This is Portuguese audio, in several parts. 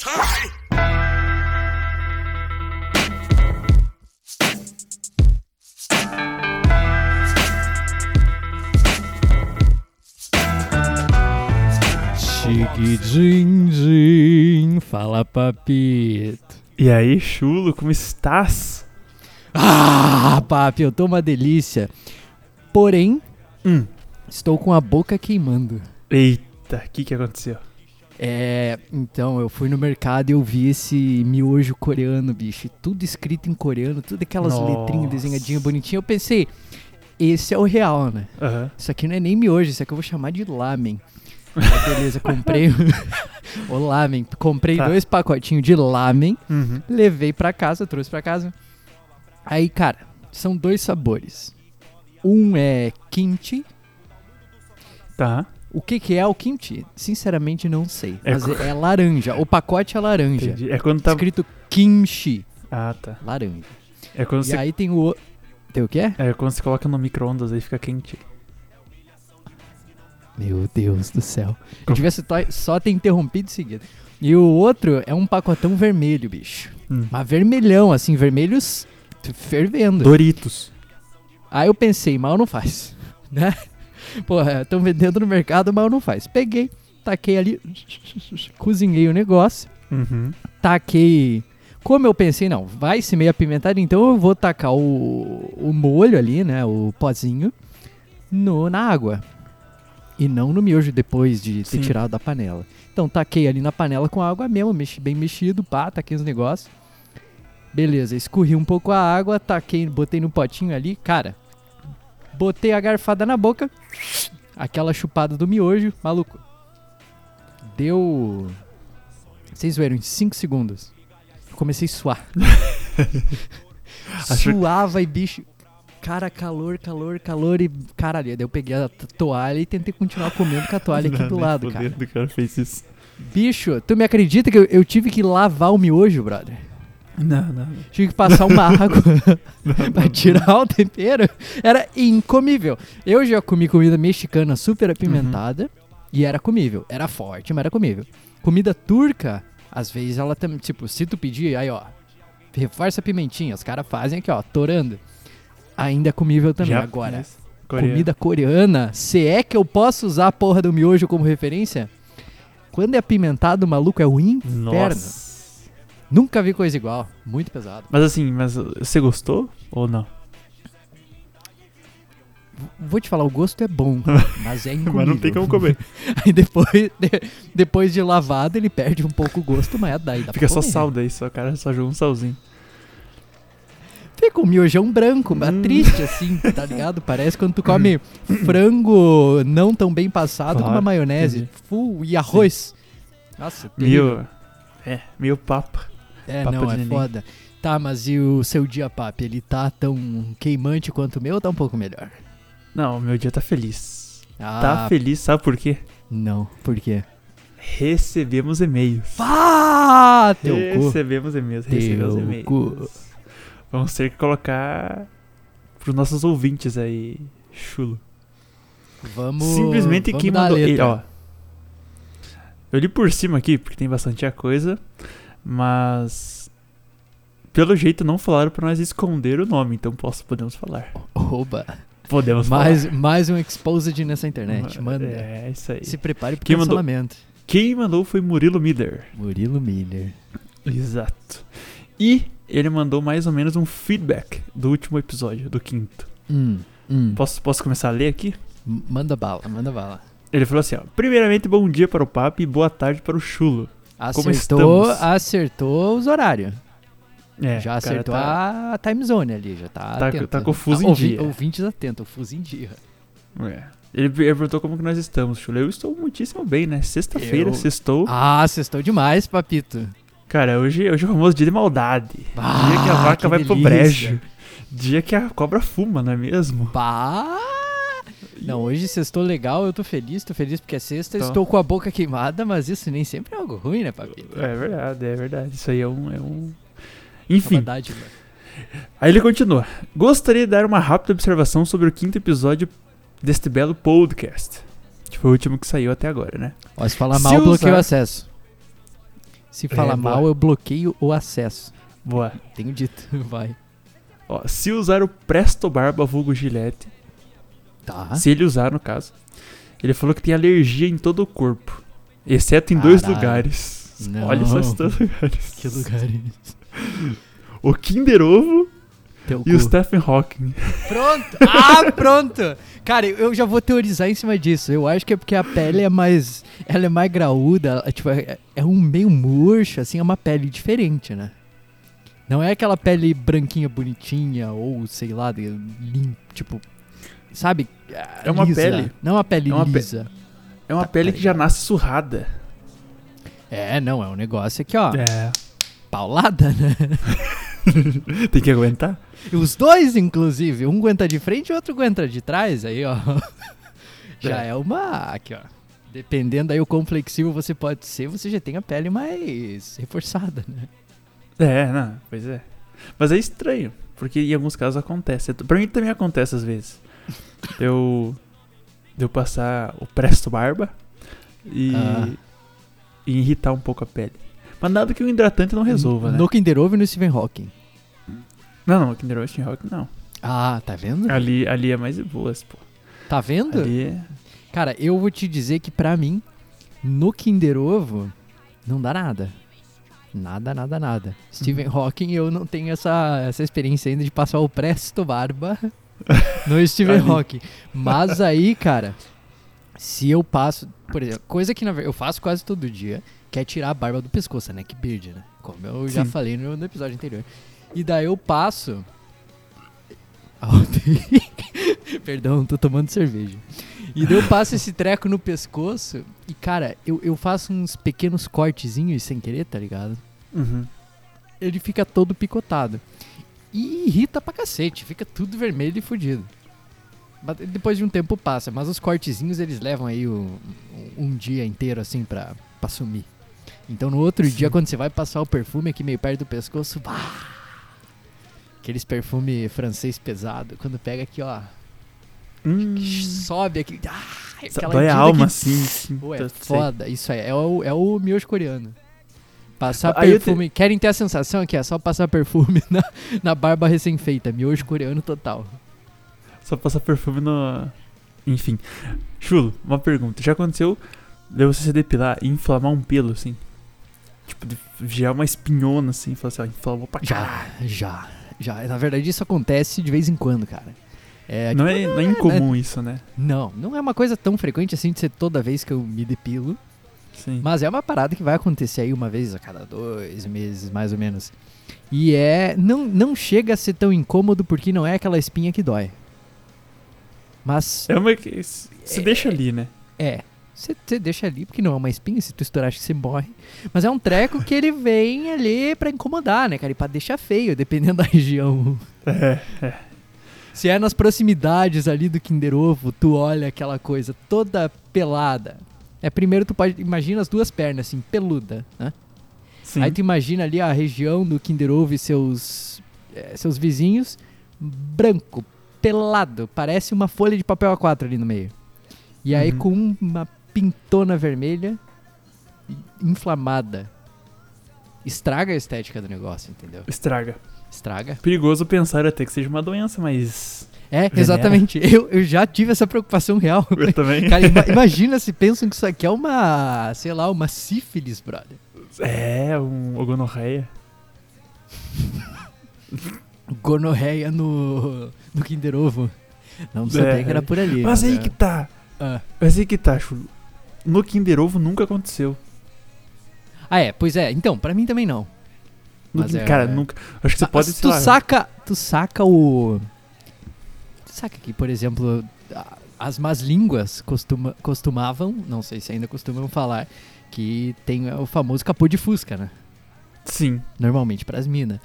tie. Chiquidindim, fala papito. E aí, chulo, como estás? Ah, papi, eu tô uma delícia. Porém, Hum. estou com a boca queimando. Eita, o que que aconteceu? É, então, eu fui no mercado e eu vi esse miojo coreano, bicho. Tudo escrito em coreano, tudo aquelas Nossa. letrinhas desenhadinhas bonitinhas. Eu pensei, esse é o real, né? Aham. Isso aqui não é nem miojo, isso aqui eu vou chamar de lamen. Aí, beleza, comprei o lamen. Comprei Tá. dois pacotinhos de lamen, Uhum. levei pra casa, trouxe pra casa. Aí, cara, são dois sabores. Um é kimchi. Tá. O que que é o kimchi? Sinceramente não sei. É Mas co- é, laranja. O pacote é laranja. Entendi. É quando tá. Escrito kimchi. Ah, tá. Laranja. É quando E você. aí tem o... Tem o quê? É quando você coloca no micro-ondas aí fica quente. Meu Deus do céu. Eu tivesse só ter interrompido em seguida. E o outro é um pacotão vermelho, bicho. Hum. Mas vermelhão, assim, vermelhos fervendo. Doritos. Aí eu pensei, mal não faz, né? Porra, estão vendendo no mercado, mal não faz. Peguei, taquei ali, cozinhei o negócio, Uhum. taquei... Como eu pensei, não, vai ser meio apimentado, então eu vou tacar o, o molho ali, né, o pozinho, no, na água. E não no miojo depois de ter Sim. tirado da panela. Então taquei ali na panela com água mesmo, mexi, bem mexido, pá, taquei os negócios. Beleza, escorri um pouco a água, taquei, botei no potinho ali, cara. Botei a garfada na boca, aquela chupada do miojo, maluco. Deu. Vocês viram, em 5 segundos. Eu comecei a suar. Suava e bicho. Cara, calor, calor, calor e. Caralho, daí eu peguei a toalha e tentei continuar comendo com a toalha aqui do lado, cara. cara fez isso. Bicho, tu me acredita que eu, eu tive que lavar o miojo, brother? Não, não. Tive que passar uma água pra tirar o tempero. Era incomível. Eu já comi comida mexicana super apimentada e era comível. Era forte, mas era comível. Comida turca, às vezes ela também, tipo, se tu pedir, aí ó, reforça a pimentinha, os caras fazem aqui ó, torando. Ainda é comível também. Já- Agora, coreano. comida coreana, se é que eu posso usar a porra do miojo como referência, quando é apimentado, maluco, é o inferno. Nossa. Nunca vi coisa igual. Muito pesado. Mas assim, mas você gostou ou não? Vou te falar, o gosto é bom, mas é incomível. Mas não tem como comer. Aí depois, de- depois de lavado, ele perde um pouco o gosto, mas é daí dá Fica só comer. sal daí, só cara só joga um salzinho. Fica um miojão branco, mas Hum. triste assim, tá ligado? Parece quando tu come frango não tão bem passado com uma Claro, maionese. Full, e arroz. Nossa, terrível. Meio. É, meio papo. É, não, é foda. Tá, mas e o seu dia, papi? Ele tá tão queimante quanto o meu ou tá um pouco melhor? Não, meu dia tá feliz. Ah, Tá feliz, sabe por quê? Não, por quê? Recebemos e-mails. Pá! Teu recebemos e-mails, recebemos e-mails. cu. Vamos ter que colocar pros nossos ouvintes aí, chulo. Vamos. Simplesmente vamos quem mandou. ele, ó. Eu li por cima aqui, porque tem bastante coisa, mas. Pelo jeito não falaram pra nós esconder o nome, então posso, podemos falar. Oba. Podemos Mais, falar. mais um exposed nessa internet. Manda. É, isso aí. Se prepare pro Quem mandou? cancelamento. Quem mandou foi Murilo Miller. Murilo Miller. Exato. E ele mandou mais ou menos um feedback do último episódio, do quinto. Hum, hum. Posso, posso começar a ler aqui? Manda bala, manda bala. Ele falou assim, ó. Primeiramente, bom dia para o Papo e boa tarde para o Chulo. Como Acertou, acertou os horários. É, já acertou tá- a time zone ali, já tá Tá- atento. tá com o fuso Ah, em ouvi- dia. Ouvintes atentos, o fuso em dia. É. Ele perguntou como que nós estamos. Eu estou muitíssimo bem, né? Sexta-feira, Eu- sextou. Ah, acertou demais, papito. Cara, hoje, hoje é o famoso dia de maldade. Ah, dia que a vaca que vai pro delícia. brejo. Dia que a cobra fuma, não é mesmo? Pá! Não, hoje sextou legal, eu tô feliz, tô feliz porque é sexta, estou com a boca queimada, mas isso nem sempre é algo ruim, né, papito? É verdade, é verdade. Isso aí é um. É um... É Enfim, uma dádiva. aí ele continua. Gostaria de dar uma rápida observação sobre o quinto episódio deste belo podcast. Que foi o último que saiu até agora, né? Ó, se falar mal, bloqueio o acesso. Se É, boa. mal, eu bloqueio o acesso. Boa. Tenho dito, vai. Ó, se usar o Presto Barba vulgo Gillette, Tá. se ele usar no caso, ele falou que tem alergia em todo o corpo, exceto em dois Caralho. lugares. Não. Olha só esses dois lugares. Que lugar esse? O Kinder Ovo Teu e o cu. Stephen Hawking. Pronto! Ah, pronto! Cara, eu já vou teorizar em cima disso. Eu acho que é porque a pele é mais. Ela é mais graúda. tipo, é, é um meio murcho, assim, é uma pele diferente, né? Não é aquela pele branquinha bonitinha, ou sei lá, de, lim, tipo. Sabe? É uma lisa. pele. Não é uma pele É uma pe- lisa. É uma Tá, pele tá que já nasce surrada. É, não, é um negócio aqui, ó. É. Paulada, né? Tem que aguentar? Os dois, inclusive. Um aguenta de frente e o outro aguenta de trás. Aí, ó. Já é uma. Aqui, ó. Dependendo aí o quão flexível você pode ser, você já tem a pele mais reforçada, né? É, não, pois é. Mas é estranho, porque em alguns casos acontece. Pra mim também acontece às vezes. Eu. De eu passar o Presto Barba e, Ah. e irritar um pouco a pele. Mas nada que o hidratante não resolva, né? No Kinder Ovo e no Stephen Hawking. Não, não, Kinder Ovo e Rock não. Ah, tá vendo? Ali, ali é mais de boas, pô. Tá vendo? Ali é... Cara, eu vou te dizer que pra mim, no Kinder Ovo, não dá nada. Nada, nada, nada. Stephen Uhum. Hawking, eu não tenho essa, essa experiência ainda de passar o Presto Barba no Stephen Ali. Hawking. Mas aí, cara, se eu passo, por exemplo, coisa que na verdade eu faço quase todo dia, que é tirar a barba do pescoço, né? Que beard, né? Como eu já Sim. falei no, no episódio anterior. E daí eu passo. Perdão, tô tomando cerveja. E daí eu passo esse treco no pescoço e, cara, eu, eu faço uns pequenos cortezinhos sem querer, tá ligado? Uhum. Ele fica todo picotado. E irrita pra cacete, fica tudo vermelho e fudido. Depois de um tempo passa, mas os cortezinhos eles levam aí o- um, dia inteiro assim pra, pra sumir. Então no outro Sim. dia, quando você vai passar o perfume aqui meio perto do pescoço, bah! Aqueles perfume francês pesado, quando pega aqui, ó, Hum, sobe aqui, ah, aquela dói a alma, que- assim. sim, Pô, é foda, isso aí, é o, é o miojo coreano. Passar Aí eu te- perfume, querem ter a sensação que é só passar perfume na, na barba recém-feita, miojo coreano total. Só passar perfume no. Enfim. Chulo, uma pergunta. Já aconteceu de você se depilar e inflamar um pelo, assim? Tipo, de gerar uma espinhona, assim, falar assim, ó, inflamou pra cá. Já, já, já. Na verdade, isso acontece de vez em quando, cara. É, Não tipo, é, não é incomum isso, né? não, não é uma coisa tão frequente assim de ser toda vez que eu me depilo. Sim. Mas é uma parada que vai acontecer aí uma vez a cada dois meses, mais ou menos. E é. Não, não chega a ser tão incômodo porque não é aquela espinha que dói. Mas É uma que. Se É- deixa ali, né? é. Você você deixa ali porque não é uma espinha, se tu estourar acho que você morre. Mas é um treco que ele vem ali pra incomodar, né, cara? E pra deixar feio, dependendo da região. É, é. Se é nas proximidades ali do Kinder Ovo, tu olha aquela coisa toda pelada. É primeiro tu pode. Imagina as duas pernas, assim, peluda, né? Sim. Aí tu imagina ali a região do Kinder Ovo e seus, eh, seus vizinhos, branco, pelado, parece uma folha de papel A4 ali no meio. E aí Uhum. com uma pintona vermelha inflamada. Estraga a estética do negócio, entendeu? Estraga. Estraga. Perigoso pensar até que seja uma doença, mas. É, Venera. exatamente. Eu, eu já tive essa preocupação real. Eu também. Cara, ima- imagina se pensam que isso aqui é uma, sei lá, uma sífilis, brother. É, um gonorreia. Gonorreia no, no Kinder Ovo. Não sabia É. que era por ali. Mas aí é. que tá. Ah. Mas aí que tá, Chulo. No Kinder Ovo nunca aconteceu. Ah, é, pois é. Então, pra mim também não. No é- Cara, nunca. Acho que você pode, tu lá, saca, tu saca o saca que, por exemplo, as más línguas costuma, costumavam, não sei se ainda costumam falar, que tem o famoso capô de fusca, né? Sim. Normalmente pras minas.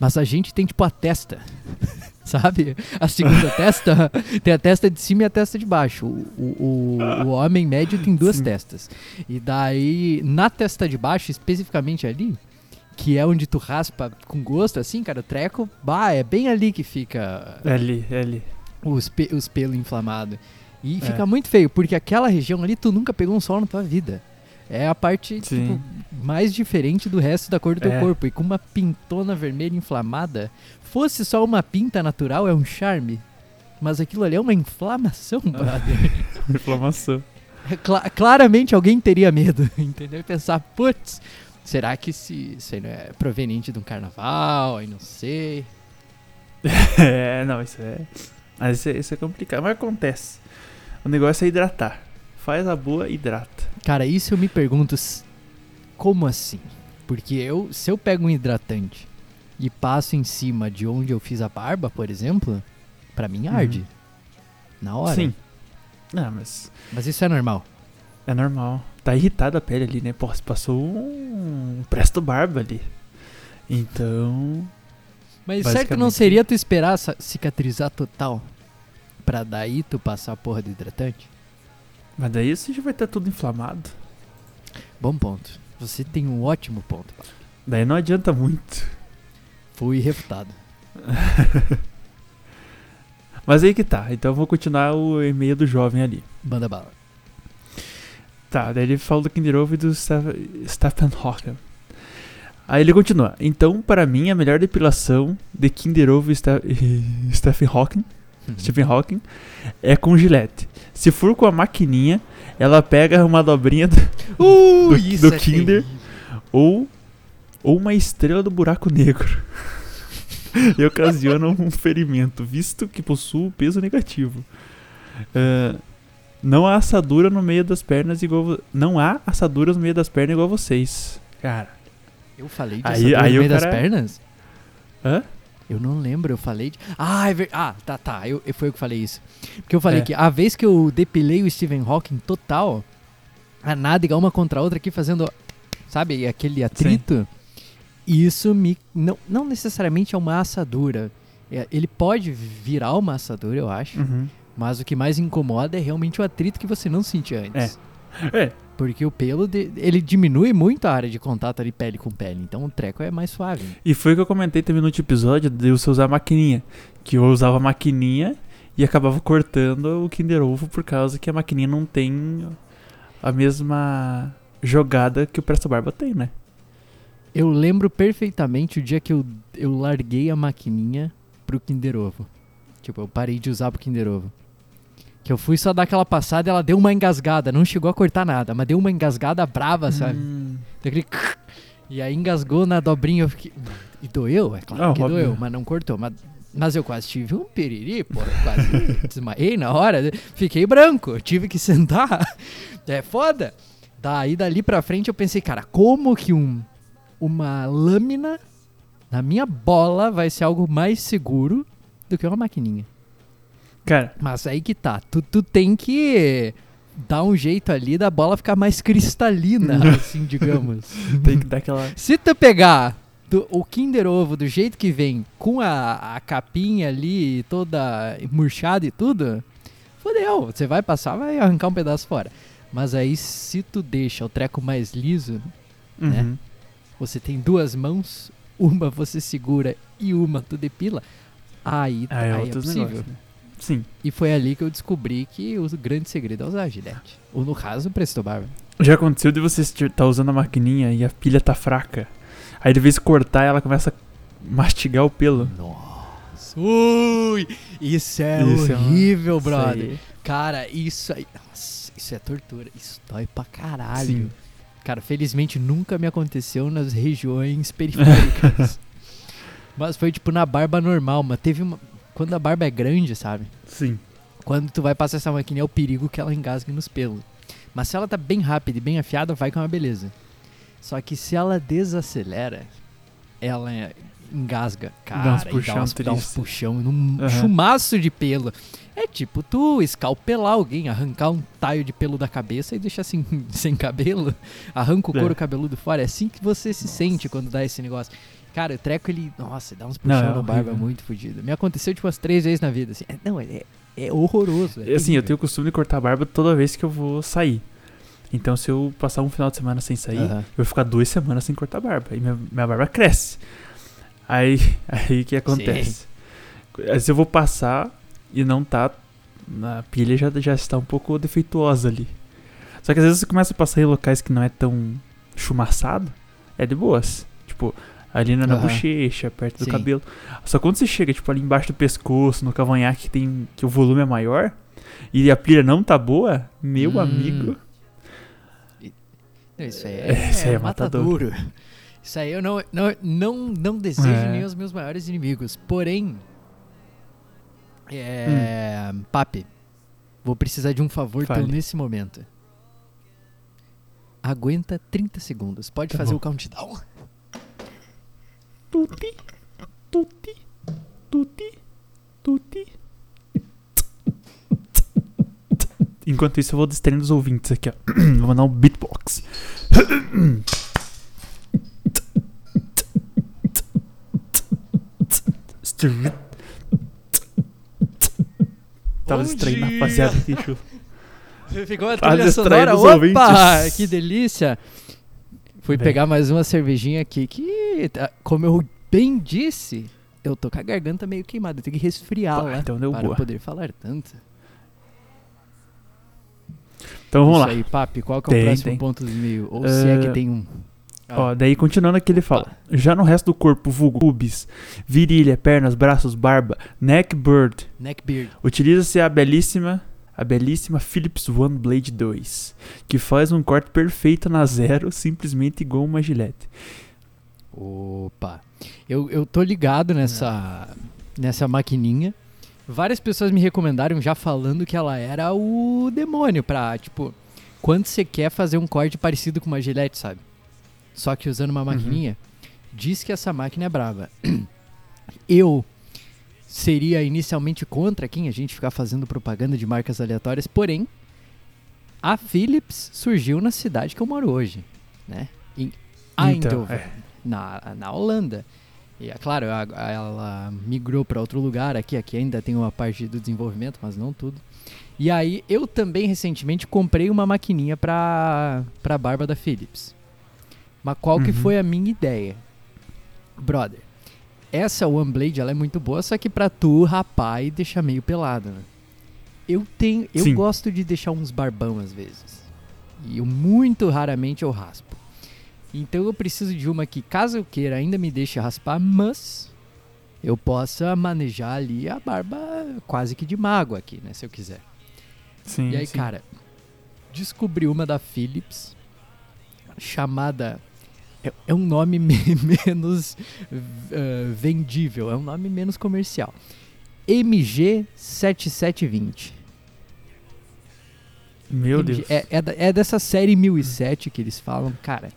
Mas a gente tem tipo a testa. Sabe? A segunda testa tem a testa de cima e a testa de baixo. O, o, o, o homem médio tem duas Sim. testas. E daí, na testa de baixo, especificamente ali, que é onde tu raspa com gosto, assim, cara, o treco, bah, é bem ali que fica É ali, é ali. Os, pe os pelos inflamados. E É. fica muito feio, porque aquela região ali tu nunca pegou um sol na tua vida. É a parte tipo, mais diferente do resto da cor do teu É. corpo. E com uma pintona vermelha inflamada, fosse só uma pinta natural, é um charme. Mas aquilo ali é uma inflamação, brother. Inflamação. É cla- claramente alguém teria medo, entendeu? E pensar, putz, será que se, isso não é proveniente de um carnaval? E não sei. É, não, isso é. Mas isso é, isso é complicado. Mas acontece. O negócio é hidratar. Faz a boa, hidrata. Cara, isso eu me pergunto, como assim? Porque eu, se eu pego um hidratante e passo em cima de onde eu fiz a barba, por exemplo, pra mim arde. Na hora. Uhum. Sim. Não, mas Mas isso é normal. é normal. Tá irritada a pele ali, né? Pô, passou um presto barba ali. Então. Mas certo não seria tu esperar cicatrizar total pra daí tu passar a porra do hidratante? Mas daí você já vai estar tudo inflamado. Bom ponto. Você tem um ótimo ponto. Daí não adianta muito. Fui refutado. Mas aí que tá. Então eu vou continuar o e-mail do jovem ali. Banda bala. Tá, daí ele fala do Kinder Ovo e do Steph- Stephen Hawking. Aí ele continua. Então, para mim, a melhor depilação de Kinder Ovo e Ste- e Stephen Hawking, Stephen Hawking é com gilete. Se for com a maquininha, ela pega uma dobrinha do- Uh, do- do é Kinder. terrível. ou, ou uma estrela do buraco negro. e ocasiona um ferimento, visto que possui peso negativo. Ah, não há assadura no meio das pernas igual. Não há assaduras no meio das pernas igual vocês. Cara. Eu falei de Aí- aí meio das cara- pernas? Hã? Eu não lembro, eu falei de... Ah, é ver... ah tá, tá, eu, eu- foi eu que falei isso. Porque eu falei É. que a vez que eu depilei o Stephen Hawking total, a nádega uma contra a outra aqui fazendo, sabe, aquele atrito, isso me... Não, não necessariamente é uma assadura. É, ele pode virar uma assadura, eu acho, Uhum. mas o que mais incomoda é realmente o atrito que você não sentia antes. É. Porque o pelo, de- ele diminui muito a área de contato ali pele com pele, então o treco é mais suave. E foi o que eu comentei também no último episódio de você usar a maquininha. Que eu usava a maquininha e acabava cortando o Kinder Ovo por causa que a maquininha não tem a mesma jogada que o Presto Barba tem, né? Eu lembro perfeitamente o dia que eu, eu larguei a maquininha pro Kinder Ovo. Tipo, eu parei de usar pro Kinder Ovo. Que eu fui só dar aquela passada e ela deu uma engasgada. Não chegou a cortar nada, mas deu uma engasgada brava, sabe? Hum, Deu aquele E aí engasgou na dobrinha. Eu fiquei... E doeu, é claro Ah, que óbvio. doeu, mas não cortou. Mas, mas eu quase tive um piriri, pô. Quase desmaiei na hora. Fiquei branco, tive que sentar. É foda. Daí dali pra frente eu pensei, cara, como que um, uma lâmina na minha bola vai ser algo mais seguro do que uma maquininha? Cara, Mas aí que tá, tu, tu tem que dar um jeito ali da bola ficar mais cristalina, assim, digamos. tem que dar aquela. Se tu pegar do- o Kinder Ovo do jeito que vem, com a, a capinha ali toda murchada e tudo, fodeu. Você vai passar, vai arrancar um pedaço fora. Mas aí, se tu deixa o treco mais liso, Né? Uhum. você tem duas mãos, uma você segura e uma tu depila, aí, Ah, é aí é outros possível. negócios. Né? Sim. E foi ali que eu descobri que o grande segredo é usar a gilete. Ou no caso, o Presto Barba. Já aconteceu de você estar tá usando a maquininha e a pilha tá fraca. Aí de vez cortar, ela começa a mastigar o pelo. Nossa. Ui! Isso é Isso é uma- horrível, Isso brother. aí. Cara, isso aí. Nossa, isso é tortura. Isso dói pra caralho. Sim. Cara, felizmente nunca me aconteceu nas regiões periféricas. mas foi tipo na barba normal, mas teve uma. Quando a barba é grande, sabe? Sim. Quando tu vai passar essa maquininha é o perigo que ela engasgue nos pelos. Mas se ela tá bem rápida e bem afiada, vai com uma beleza. Só que se ela desacelera, ela é- engasga. Cara, uns e puxão dá uns, dá uns puxão num Aham. chumaço de pelo. É tipo tu escalpelar alguém, arrancar um taio de pelo da cabeça e deixar assim, sem cabelo. Arranca o É. couro cabeludo fora. É assim que você se sente quando dá esse negócio. Cara, o treco ele. Nossa, dá uns Não, puxão é no barba muito fodido. Me aconteceu tipo umas três vezes na vida. Assim. É, não, é, é horroroso. é Assim, eu tenho o costume de cortar a barba toda vez que eu vou sair. Então, se eu passar um final de semana sem sair, Aham. eu vou ficar duas semanas sem cortar a barba. E minha, minha barba cresce. Aí, aí o que acontece? Aí, Se eu vou passar e não tá. Na pilha já, já está um pouco defeituosa ali. Só que às vezes você começa a passar em locais que não é tão chumaçado, é de boas. Tipo, ali na, na Aham. bochecha, perto do Sim. cabelo. Só quando você chega, tipo, ali embaixo do pescoço, no cavanhaque, que, tem, que o volume é maior, e a pilha não tá boa, meu Hum. amigo. Isso aí É, é, isso aí é matadouro. Isso aí eu não, não, não, não desejo É. nem aos meus maiores inimigos. Porém, é, Papi, vou precisar de um favor teu nesse momento. Aguenta 30 segundos. Pode Tá fazer bom. o countdown. Tuti, tuti, tuti, tuti. Enquanto isso, eu vou distraindo os ouvintes aqui, ó. Vou mandar um beatbox. Tava distraindo a rapaziada aqui, Chu. Ficou a trilha sonora. Opa, que delícia. Fui Bem. pegar mais uma cervejinha aqui que, como eu bem disse, eu tô com a garganta meio queimada. Eu tenho que resfriá-la Pá, então deu para boa. poder falar tanto. Então vamos Isso lá. aí, Papi, qual que é o Tem, próximo tem. ponto do e-mail? Ou se é que Ah, tem um. Ó, daí continuando aqui ele fala: Já no resto do corpo, vulgo pubis, virilha, pernas, braços, barba, neck bird, Neckbeard. utiliza-se a belíssima, a belíssima Philips One Blade 2, que faz um corte perfeito na zero, simplesmente igual uma gilete. Opa. Eu, eu tô ligado nessa, nessa maquininha. Várias pessoas me recomendaram já falando que ela era o demônio pra, tipo, quando você quer fazer um corte parecido com uma gilete, sabe? Só que usando uma maquininha, diz que essa máquina é brava. Eu seria inicialmente contra quem a gente ficar fazendo propaganda de marcas aleatórias, porém, a Philips surgiu na cidade que eu moro hoje, né? Em Então, Eindhoven é. Na, na Holanda. E é claro, a- a- ela migrou para outro lugar aqui, aqui ainda tem uma parte do desenvolvimento, mas não tudo. E aí eu também recentemente comprei uma maquininha para para barba da Philips. Mas qual que Uhum. foi a minha ideia? Brother, essa One Blade ela é muito boa, só que pra tu rapar e deixar meio pelado, né? Eu tenho, eu Sim. gosto de deixar uns barbão às vezes. E eu muito raramente eu raspo. Então eu preciso de uma que, caso eu queira, ainda me deixe raspar, mas eu possa manejar ali a barba quase que de mago aqui, né? Se eu quiser. Sim, E aí, sim. cara, descobri uma da Philips chamada. É, é um nome me- menos eh, vendível, é um nome menos comercial. MG7720. Meu MG Deus. É, é, é dessa série 1007 que eles falam, cara.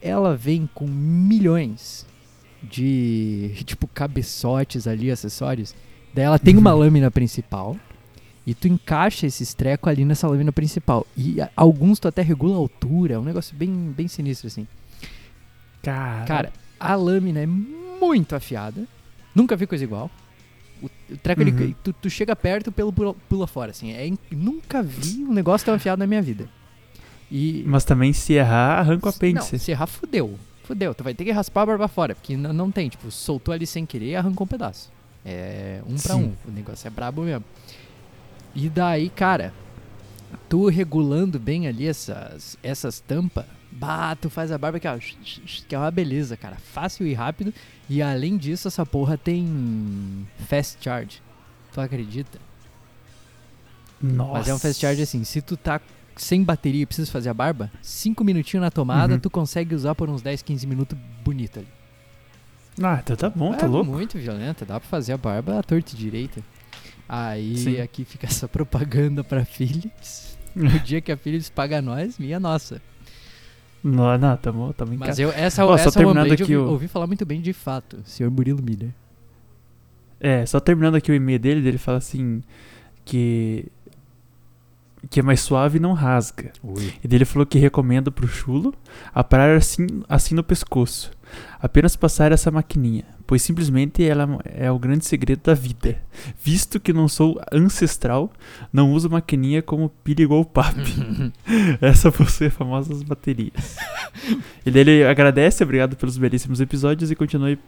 Ela vem com milhões de, tipo, cabeçotes ali, acessórios. Daí ela tem uma Uhum. lâmina principal. E tu encaixa esses trecos ali nessa lâmina principal. E a- alguns tu até regula a altura. É um negócio bem, bem sinistro, assim. Cara, Cara, a lâmina é muito afiada. Nunca vi coisa igual. O, o treco, ele- Uhum. tu, tu chega perto pelo pula, pula fora, assim. É, nunca vi um negócio tão afiado na minha vida. E. mas também se errar, arranca o apêndice. Não, se errar, fudeu. Fudeu. Tu vai ter que raspar a barba fora, porque n- não tem. Tipo, soltou ali sem querer e arrancou um pedaço. É um pra Sim. um. O negócio é brabo mesmo. E daí, cara, tu regulando bem ali essas, essas tampas, bah, tu faz a barba que, ó, que é uma beleza, cara. Fácil e rápido. E além disso, essa porra tem fast charge. Tu acredita? Nossa. Mas é um fast charge assim, se tu tá sem bateria e precisa fazer a barba, 5 minutinhos na tomada, Uhum. tu consegue usar por uns 10, 15 minutos bonito ali. Ah, então tá bom, tá é louco. muito violenta, dá pra fazer a barba à torta e direita. Aí Sim. aqui fica essa propaganda pra Philips. O dia que a Philips paga nós, minha nossa. Não, não, tamo, tamo em Mas casa. eu, essa, só essa terminando OneBlade eu aqui ouvi, o- ouvi falar muito bem de fato, senhor Murilo Miller. É, só terminando aqui o e-mail dele, ele fala assim que que é mais suave e não rasga. E daí ele falou que recomenda pro chulo aparar assim, assim no pescoço. Apenas passar essa maquininha, pois simplesmente ela é o grande segredo da vida. Visto que não sou ancestral, não uso maquininha como pilha igual papi. Essa possui famosas baterias. e daí ele agradece, obrigado pelos belíssimos episódios e continue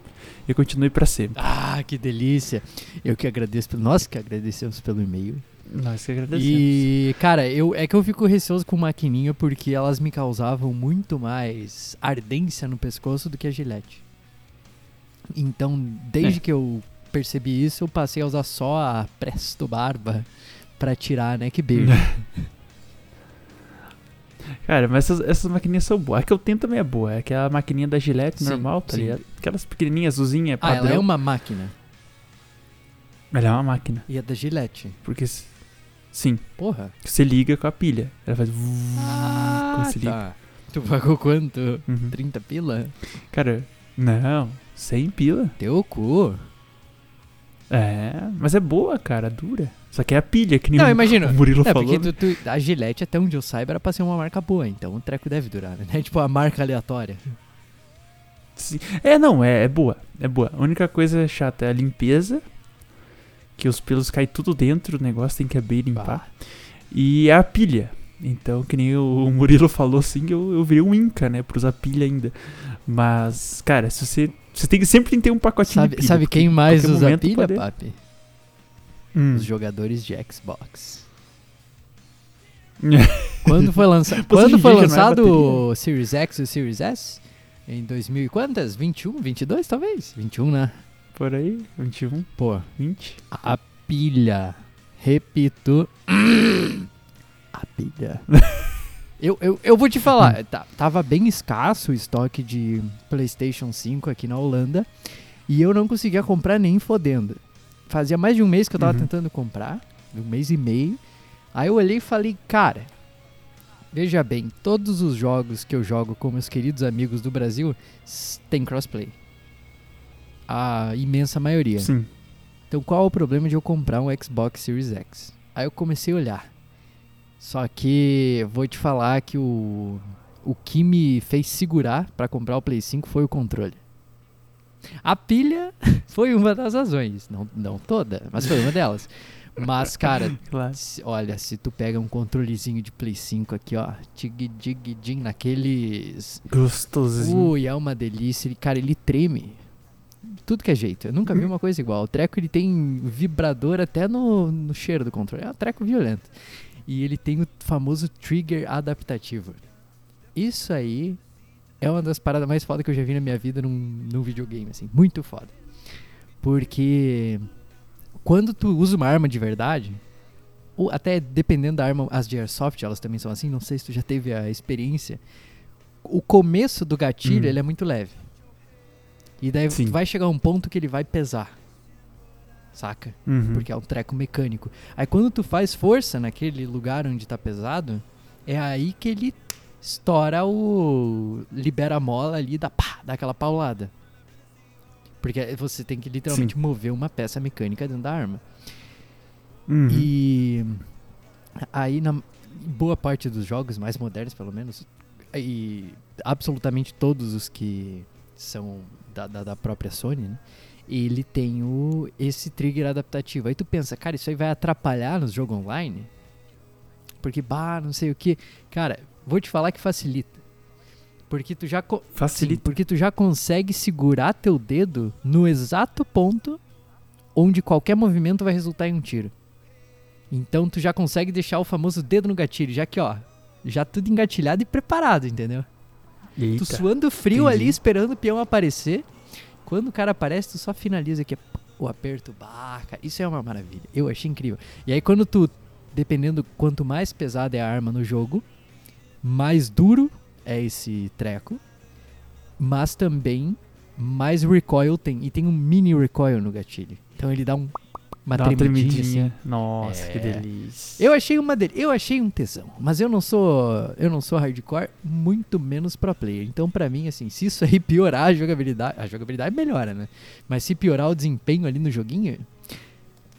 e continue para sempre. Ah, que delícia! Eu que agradeço, nós que agradecemos pelo e-mail. Nós que agradecemos. E, cara, eu, é que eu fico receoso com maquininha porque elas me causavam muito mais ardência no pescoço do que a gilete. Então, desde É. que eu percebi isso, eu passei a usar só a Presto Barba pra tirar a neck beard. Cara, mas essas, essas maquininhas são boas. A que eu tenho também é boa. É aquela maquininha da Gillette Sim, normal, tá ligado? Aquelas pequenininhas, azulzinha, ah, padrão. ela é uma máquina. Ela é uma máquina. E a da Gillette. Porque, s- sim, Porra. você liga com a pilha. Ela faz... Ah, quando você liga. tá. Tu pagou quanto? Uhum. 30 pila? Cara, não, 100 pila. Teu cu. É, mas é boa, cara, dura. Só que é a pilha, que nem Não, o, imagina. o Murilo É, falou. porque tu, tu- a Gillette, até onde eu saiba, era pra ser uma marca boa, então o treco deve durar, né? Tipo a marca aleatória. Sim. É, não, é, é boa. É boa. A única coisa chata é a limpeza. Que os pelos caem tudo dentro, o negócio tem que abrir e limpar. Bah. E a pilha. Então, que nem o Murilo falou assim, eu, eu virei um Inca, né? Pra usar pilha ainda. Mas, cara, se você. Você tem que sempre tem que ter um pacotinho Sabe, de pilha. sabe quem em mais usa pilha, pode- papi? Hum. Os jogadores de Xbox. Quando foi, lança... Quando foi é lançado o Series X e o Series S? Em 2000 e quantas? 21, 22 talvez? 21, né? Por aí, 21, Pô, 20. a pilha. Repito. A pilha. Eu, eu, eu vou te falar, tá- tava bem escasso o estoque de PlayStation 5 aqui na Holanda e eu não conseguia comprar nem fodendo. Fazia mais de um mês que eu tava Uhum. tentando comprar, um mês e meio. Aí eu olhei e falei, cara, veja bem, todos os jogos que eu jogo com meus queridos amigos do Brasil tem crossplay. A imensa maioria. Sim. Então qual é o problema de eu comprar um Xbox Series X? Aí eu comecei a olhar. Só que vou te falar que o, o que me fez segurar pra comprar o Play 5 foi o controle. A pilha foi uma das razões, não, não toda, mas foi uma delas. Mas, cara, Claro. se- olha, se tu pega um controlezinho de Play 5 aqui, ó, tig dig din naqueles Gostosinho. Ui, é uma delícia. Ele, cara, ele treme. Tudo que é jeito. Eu nunca vi uma coisa igual. O treco ele tem vibrador até no, no cheiro do controle. É um treco violento. E ele tem o famoso trigger adaptativo. Isso aí é uma das paradas mais foda que eu já vi na minha vida num, num videogame, assim. Muito foda. Porque quando tu usa uma arma de verdade, ou até dependendo da arma, as de Airsoft, elas também são assim, não sei se tu já teve a experiência. O começo do gatilho, Hum. ele é muito leve. E daí Sim. vai chegar um ponto que ele vai pesar. Saca? Uhum. Porque é um treco mecânico. Aí quando tu faz força naquele lugar onde tá pesado, é aí que ele estoura o. libera a mola ali e dá, pá, dá aquela paulada. Porque você tem que literalmente mover uma peça mecânica dentro da arma. Uhum. E aí na boa parte dos jogos mais modernos, pelo menos, e absolutamente todos os que são da, da, da própria Sony, né? Ele tem o, esse trigger adaptativo. Aí tu pensa, cara, isso aí vai atrapalhar no jogo online? Porque, bah, não sei o que. Cara, vou te falar que facilita. Porque tu já. co- Sim, Facilita. porque tu já consegue segurar teu dedo no exato ponto onde qualquer movimento vai resultar em um tiro. Então tu já consegue deixar o famoso dedo no gatilho, já que ó, já tudo engatilhado e preparado, entendeu? Eita. Tu suando frio entendi. ali esperando o peão aparecer. Quando o cara aparece, tu só finaliza aqui o aperto, bah, cara, isso é uma maravilha. Eu achei incrível. E aí quando tu, dependendo quanto mais pesada é a arma no jogo, mais duro é esse treco, mas também mais recoil tem. E tem um mini recoil no gatilho. Então ele dá um, uma Dá uma tremidinha, tremidinha. assim. Nossa, que É. delícia. Eu achei uma dele, eu achei um tesão, mas eu não sou, eu não sou hardcore, muito menos pro player. Então pra mim assim, se isso aí piorar a jogabilidade, a jogabilidade melhora, né? Mas se piorar o desempenho ali no joguinho,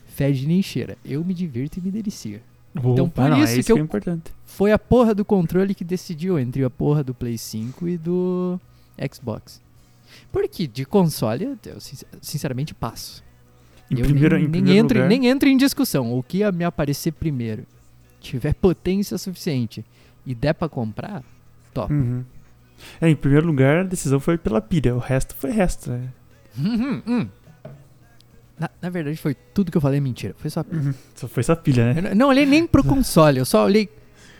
fede nem cheira. Eu me divirto e me delicio. Então, Opa, por não, isso é que isso eu- que é importante. Foi a porra do controle que decidiu entre a porra do Play 5 e do Xbox. Porque de console, eu- eu sincer- sinceramente passo. Em eu primeiro, nem, em nem primeiro lugar, nem em discussão. O que ia me aparecer primeiro tiver potência suficiente e der pra comprar, top. Uhum. É, em primeiro lugar, a decisão foi pela pilha. O resto foi resto, né? Hum, hum, hum. Na, na verdade, foi tudo que eu falei mentira. Foi só. Só foi essa pilha, né? Eu não olhei nem pro console, eu só olhei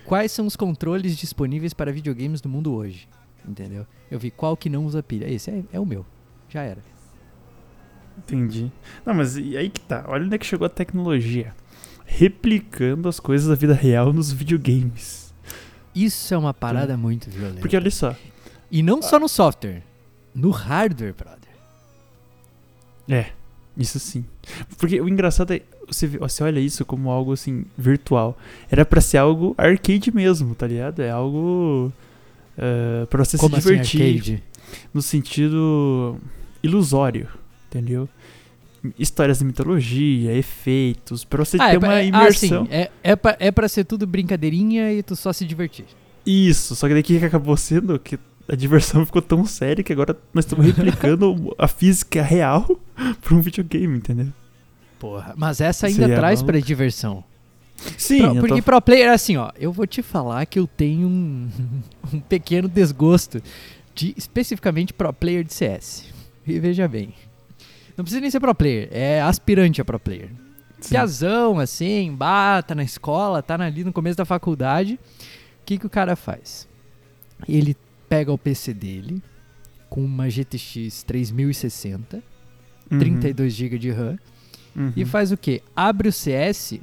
quais são os controles disponíveis para videogames do mundo hoje. Entendeu? Eu vi qual que não usa pilha. Esse é, é o meu. Já era. Entendi. Não, mas e aí que tá. Olha onde é que chegou a tecnologia. Replicando as coisas da vida real nos videogames. Isso é uma parada muito violenta. Porque olha só. E não só no software, no hardware, brother. É, isso sim. Porque o engraçado é. Você, você olha isso como algo assim, virtual. Era pra ser algo arcade mesmo, tá ligado? É algo. eh, pra você Como se assim, divertir. arcade? no sentido ilusório, entendeu? Histórias de mitologia, efeitos, pra você Ah, ter é, pra- uma ah, imersão. sim, é, é, pra, é pra ser tudo brincadeirinha e tu só se divertir. Isso, só que daí que acabou sendo que a diversão ficou tão séria que agora nós estamos replicando a física real pra um videogame, entendeu? Porra, mas essa ainda Seria traz maluco. pra diversão. Sim, Pro- porque tô... pro player, assim, ó, eu vou te falar que eu tenho um, um pequeno desgosto de especificamente pro player de CS. E veja bem. Não precisa nem ser pro player, é aspirante a pro player. Sim. Piazão, assim, bata na escola, tá ali no começo da faculdade. O que, que o cara faz? Ele pega o PC dele com uma GTX 3060, Uhum, 32 GB de RAM, uhum. e faz o quê? Abre o CS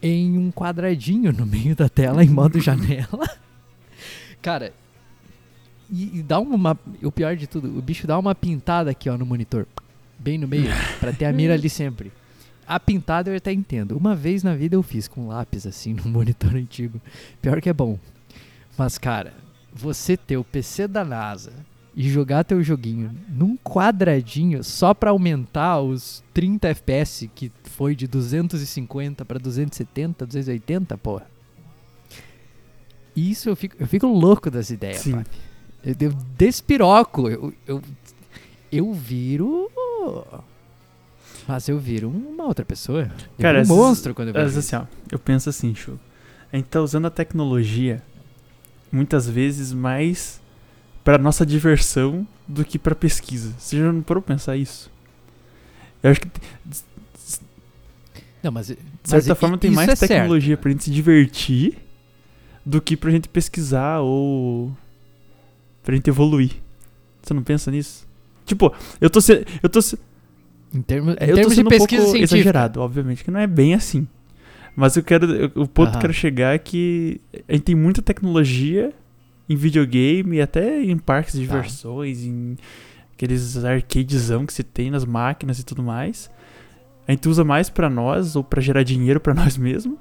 em um quadradinho no meio da tela, em modo janela. Cara, e, e dá uma. O pior de tudo, o bicho dá uma pintada aqui, ó, no monitor. Bem no meio, pra ter a mira ali sempre. A pintada eu até entendo. Uma vez na vida eu fiz com lápis, assim, no monitor antigo. Pior que é bom. Mas, cara, você ter o PC da NASA e jogar teu joguinho num quadradinho só pra aumentar os 30 FPS que foi de 250 pra 270, 280, porra. Isso eu fico, eu fico louco das ideias, Sim. papi. Eu, eu despiroco, eu, eu, eu viro. Mas eu viro uma outra pessoa. Eu Cara, um monstro quando eu Mas vejo assim, ó, eu penso assim, show. A gente tá usando a tecnologia muitas vezes mais pra nossa diversão do que pra pesquisa. Você já não parou pensar isso? Eu acho que, Não, mas, de certa forma, tem mais é tecnologia pra gente se divertir do que pra gente pesquisar ou pra gente evoluir. Você não pensa nisso? Tipo, eu tô sendo. Eu tô, se- Em termos, em eu tô termos de sendo um pesquisa pouco científica. exagerado, obviamente, que não é bem assim. Mas eu quero. eu- O ponto que Aham. eu quero chegar é que a gente tem muita tecnologia em videogame, até em parques de Tá. diversões, em aqueles arcadezão que se tem nas máquinas e tudo mais. A gente usa mais pra nós, ou pra gerar dinheiro pra nós mesmos,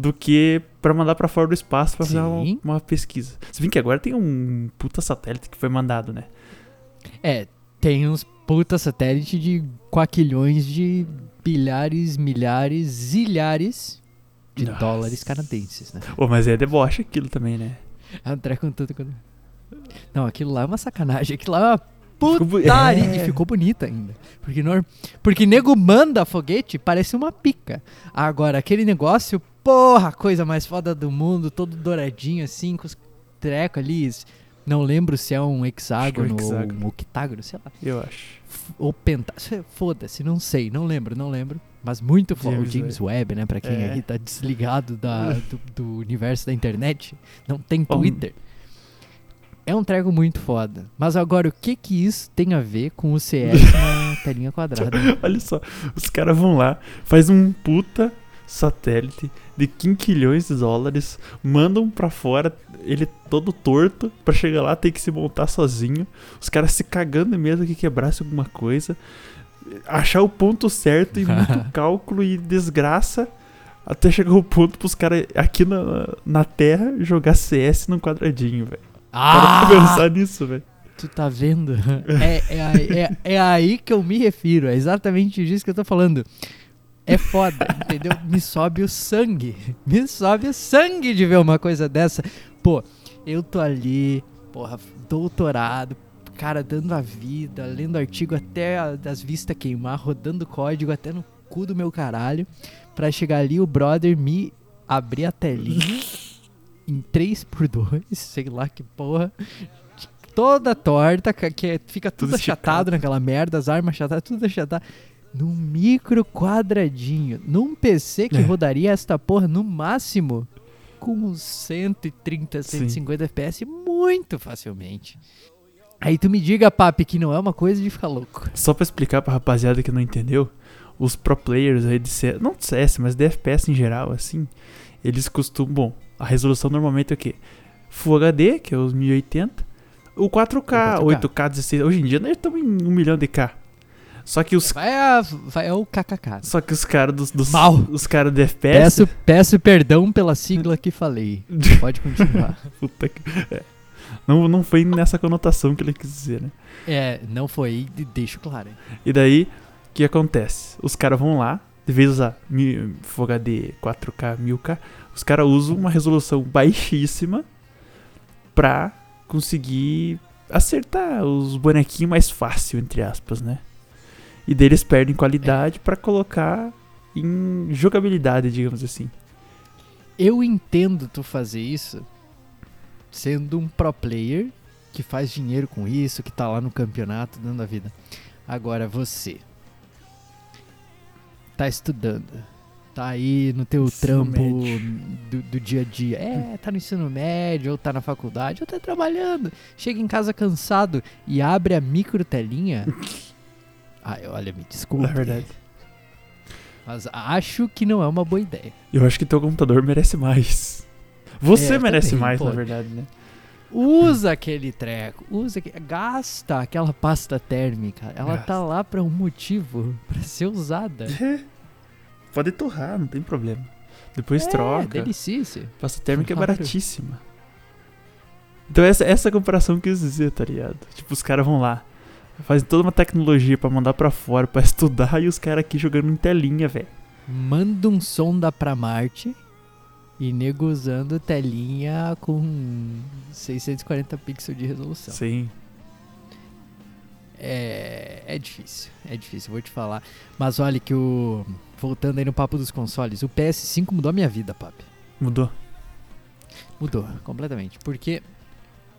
do que pra mandar pra fora do espaço pra fazer uma, uma pesquisa. Se bem que agora tem um puta satélite que foi mandado, né? É, tem uns puta satélite de quaquilhões de bilhares, milhares, zilhares de Nossa. dólares canadenses, né? Ô, mas é deboche aquilo também, né? André com tudo. quando- Não, aquilo lá é uma sacanagem. Aquilo lá é uma putaria. é. E ficou bonita ainda. Porque, nor... Porque nego manda foguete, parece uma pica. Agora, aquele negócio, porra, coisa mais foda do mundo, todo douradinho assim, com os trecos ali. Não lembro se é um hexágono, hexágono. ou um octágono, sei lá. Eu acho. Ou pentágono. Foda-se, não sei, não lembro, não lembro. Mas muito foda. O James Webb, né? Pra quem É. aí tá desligado da, do, do universo da internet, não tem Bom. É um treco muito foda. Mas agora, o que que isso tem a ver com o CS na telinha quadrada? Olha só, os caras vão lá, faz um puta satélite de quinquilhões de dólares, mandam pra fora, ele todo torto, pra chegar lá ter que se montar sozinho, os caras se cagando mesmo que quebrasse alguma coisa, achar o ponto certo e muito cálculo e desgraça, até chegar o ponto pros caras aqui na, na Terra jogar CS num quadradinho, velho. Para pra pensar nisso, velho. Tu tá vendo? É, é, aí- é, é aí que eu me refiro. É exatamente disso que eu tô falando. É foda, entendeu? Me sobe o sangue. Me sobe o sangue de ver uma coisa dessa. Pô, eu tô ali, porra, doutorado, cara, dando a vida, lendo artigo até a- das vistas queimar, rodando código até no cu do meu caralho, pra chegar ali o brother me abrir a telinha em 3x2, sei lá que porra, toda torta, que é- fica tudo, Tudo achatado naquela merda, as armas achatadas, tudo achatado. num micro quadradinho, num PC que É. rodaria esta porra no máximo com uns 130, Sim. 150 FPS muito facilmente. Aí tu me diga, papi, que não é uma coisa de ficar louco. Só pra explicar pra rapaziada que não entendeu, os pro players aí de CS, não de CS, mas de FPS em geral, assim, eles costumam, bom, a resolução normalmente é o quê? Full HD, que é os 1080, o 4K, O 4K. 8K, 16, hoje em dia nós estamos em 1 milhão de K. Só que os, Vai, a, vai é o KKK. só que os caras dos, dos Mal. os caras de FPS, Peço, peço perdão pela sigla que falei. Pode continuar. puta que- é. não, não foi nessa conotação que ele quis dizer, né? É, não foi, de- deixo claro. hein? E daí, o que acontece? Os caras vão lá, de vez usar Full HD 4K, 1000K, os caras usam uma resolução baixíssima pra conseguir acertar os bonequinhos mais fácil, entre aspas, né? E daí eles perdem qualidade pra colocar em jogabilidade, digamos assim. Eu entendo tu fazer isso sendo um pro player que faz dinheiro com isso, que tá lá no campeonato dando a vida. Agora você tá estudando, tá aí no teu Ensino trampo do, do dia a dia. É, tá no ensino médio, ou tá na faculdade, ou tá trabalhando. Chega em casa cansado e abre a micro telinha. Ai, olha, me desculpa. Na verdade. Mas acho que não é uma boa ideia. Eu acho que teu computador merece mais. Você É, merece também, mais, pô. na verdade, né? Usa aquele treco, usa, gasta aquela pasta térmica. Ela Gasta. tá lá pra um motivo, pra ser usada. Pode torrar, não tem problema. Depois é, troca. delicice. Pasta térmica Claro. é baratíssima. Então essa, essa comparação que eu quis dizer, tá ligado? Tipo, os caras vão lá, fazem toda uma tecnologia pra mandar pra fora, pra estudar, e os caras aqui jogando em telinha, velho. Manda um sonda pra Marte e nego usando telinha com 640 pixels de resolução. Sim. É, é difícil, é difícil, vou te falar. Mas olha que o. Voltando aí no papo dos consoles, o PS5 mudou a minha vida, papi. Mudou. Mudou completamente. Porque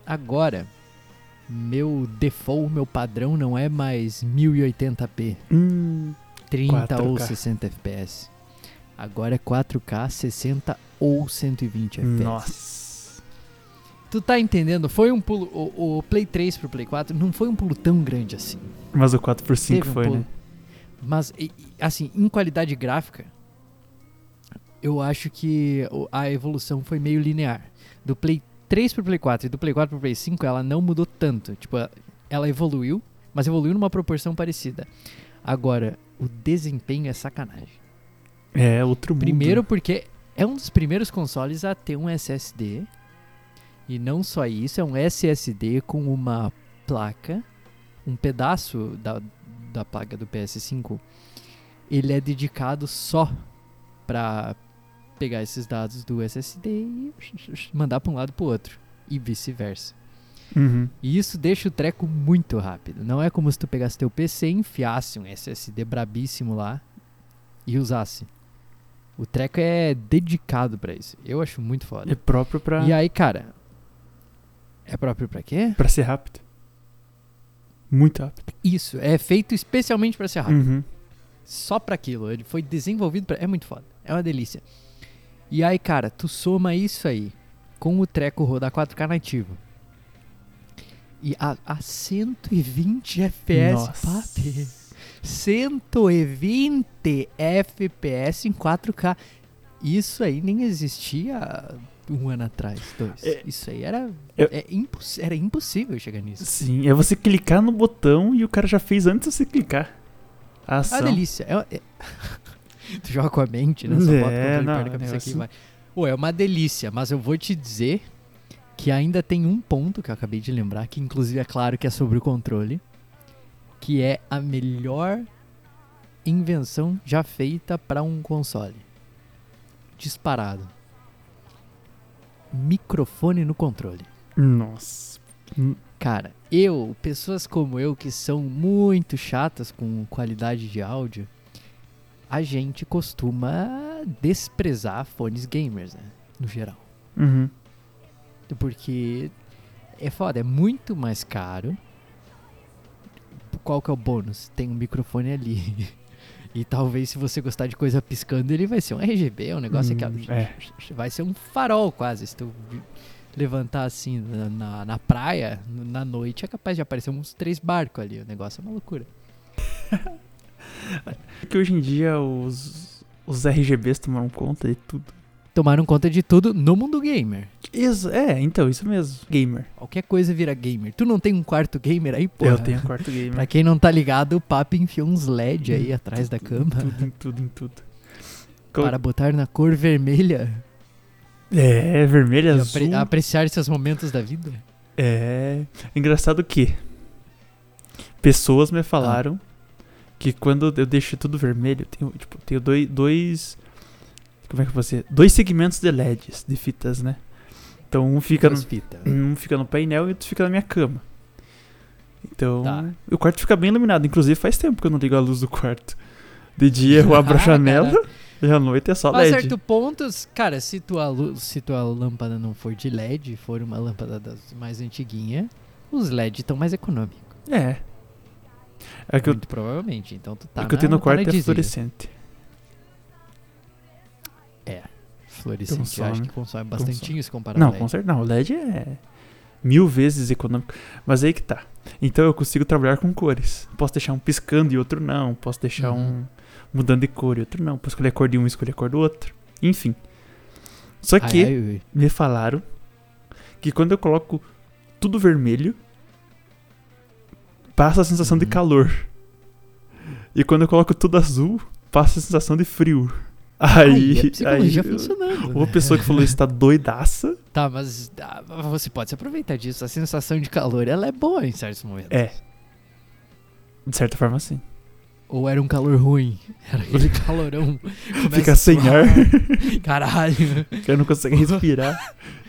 agora meu default, meu padrão não é mais 1080p, Hum. 30 ou 4K. 60 fps. Agora é 4K, 60 ou 120 fps. Nossa. Tu tá entendendo? Foi um pulo. O, o Play 3 pro Play 4 não foi um pulo tão grande assim. Mas o 4x5 Teve um foi, pulo. né? Mas, e, assim, em qualidade gráfica, eu acho que a evolução foi meio linear. Do Play 3 pro Play 4 e do Play 4 pro Play 5, ela não mudou tanto. Tipo, ela evoluiu, mas evoluiu numa proporção parecida. Agora, o desempenho é sacanagem. É, outro mundo. Primeiro porque é um dos primeiros consoles a ter um SSD. E não só isso, é um SSD com uma placa, um pedaço da, da placa do PS5. Ele é dedicado só pra pegar esses dados do SSD e mandar pra um lado pro outro. E vice-versa. Uhum. E isso deixa o treco muito rápido. Não é como se tu pegasse teu PC, enfiasse um SSD brabíssimo lá e usasse. O treco é dedicado pra isso. Eu acho muito É foda. próprio pra, E aí, cara, é próprio pra quê? pra ser rápido. Muito rápido. Isso, é feito especialmente pra ser rápido. Uhum. Só pra aquilo. Ele foi desenvolvido pra. É muito foda. É uma delícia. E aí, cara, tu soma isso aí com o treco rodar 4K nativo. E a, a 120 FPS, papi. 120 FPS em 4K. Isso aí nem existia um ano atrás, dois. É, Isso aí era, eu- é imposs- era impossível chegar nisso. Sim, é você clicar no botão e o cara já fez antes de você clicar. A É ação. uma delícia. É, é- tu joga com a mente, né? Só É, bota o controle não, perto da é cabeça aqui vai. Pô, é uma delícia, mas eu vou te dizer que ainda tem um ponto que eu acabei de lembrar, que inclusive é claro que é sobre o controle, que é a melhor invenção já feita para um console. Disparado. Microfone no controle. Nossa. Cara, eu, pessoas como eu que são muito chatas com qualidade de áudio, a gente costuma desprezar fones gamers, né? No geral. Uhum. Porque é foda, é muito mais caro. Qual que é o bônus? Tem um microfone ali. E talvez se você gostar de coisa piscando, ele vai ser um RGB, um negócio Hum, que é. vai ser um farol quase. Se tu levantar assim na, na, na praia, na noite, é capaz de aparecer uns três barcos ali. O negócio é uma loucura. Porque hoje em dia os, os RGBs tomaram conta de tudo. Tomaram conta de tudo no mundo gamer. Isso, é, então, isso mesmo. Gamer. Qualquer coisa vira gamer. Tu não tem um quarto gamer aí, pô? Eu tenho quarto gamer. Pra quem não tá ligado, o papo enfiou uns LED aí atrás da cama Tudo, em tudo, em tudo. Para botar na cor vermelha É, vermelho, e azul. apre- apreciar esses momentos da vida. É. Engraçado que pessoas me falaram que quando eu deixo tudo vermelho, tenho, tipo, tenho dois, dois. Como é que eu vou dizer? Dois segmentos de LEDs, de fitas, né? Então um fica no, fitas. um fica no painel e outro fica na minha cama. Então, Tá. o quarto fica bem iluminado. Inclusive, faz tempo que eu não ligo a luz do quarto. De dia eu abro a Ah, janela e à noite é só A LED. certo ponto, cara, se tua, se tua lâmpada não for de LED, for uma lâmpada das mais antiguinha, os LED estão mais econômicos. É. É que eu, Muito provavelmente. Então tu tá o que eu tenho no quarto é fluorescente. Fluorescente, eu acho Consome. que consome bastantinho se comparado Não, com certeza. Não, o LED é mil vezes econômico. Mas aí que tá. Então eu consigo trabalhar com cores. Posso deixar um piscando e outro não. Posso deixar Uhum. um mudando de cor e outro não. Posso escolher a cor de um e escolher a cor do outro. Enfim. Só que Ai, ai, me falaram que quando eu coloco tudo vermelho, passa a sensação de Uhum. calor. E quando eu coloco tudo azul, passa a sensação de frio. Ai, Aí, é psicologia aí funcionando. uma pessoa que falou isso tá doidaça. Tá, mas ah, você pode se aproveitar disso. A sensação de calor, ela é boa em certos momentos. É. De certa forma, sim. Ou era um calor ruim. Era aquele calorão. Fica a sem ar, Caralho. que não consegue respirar.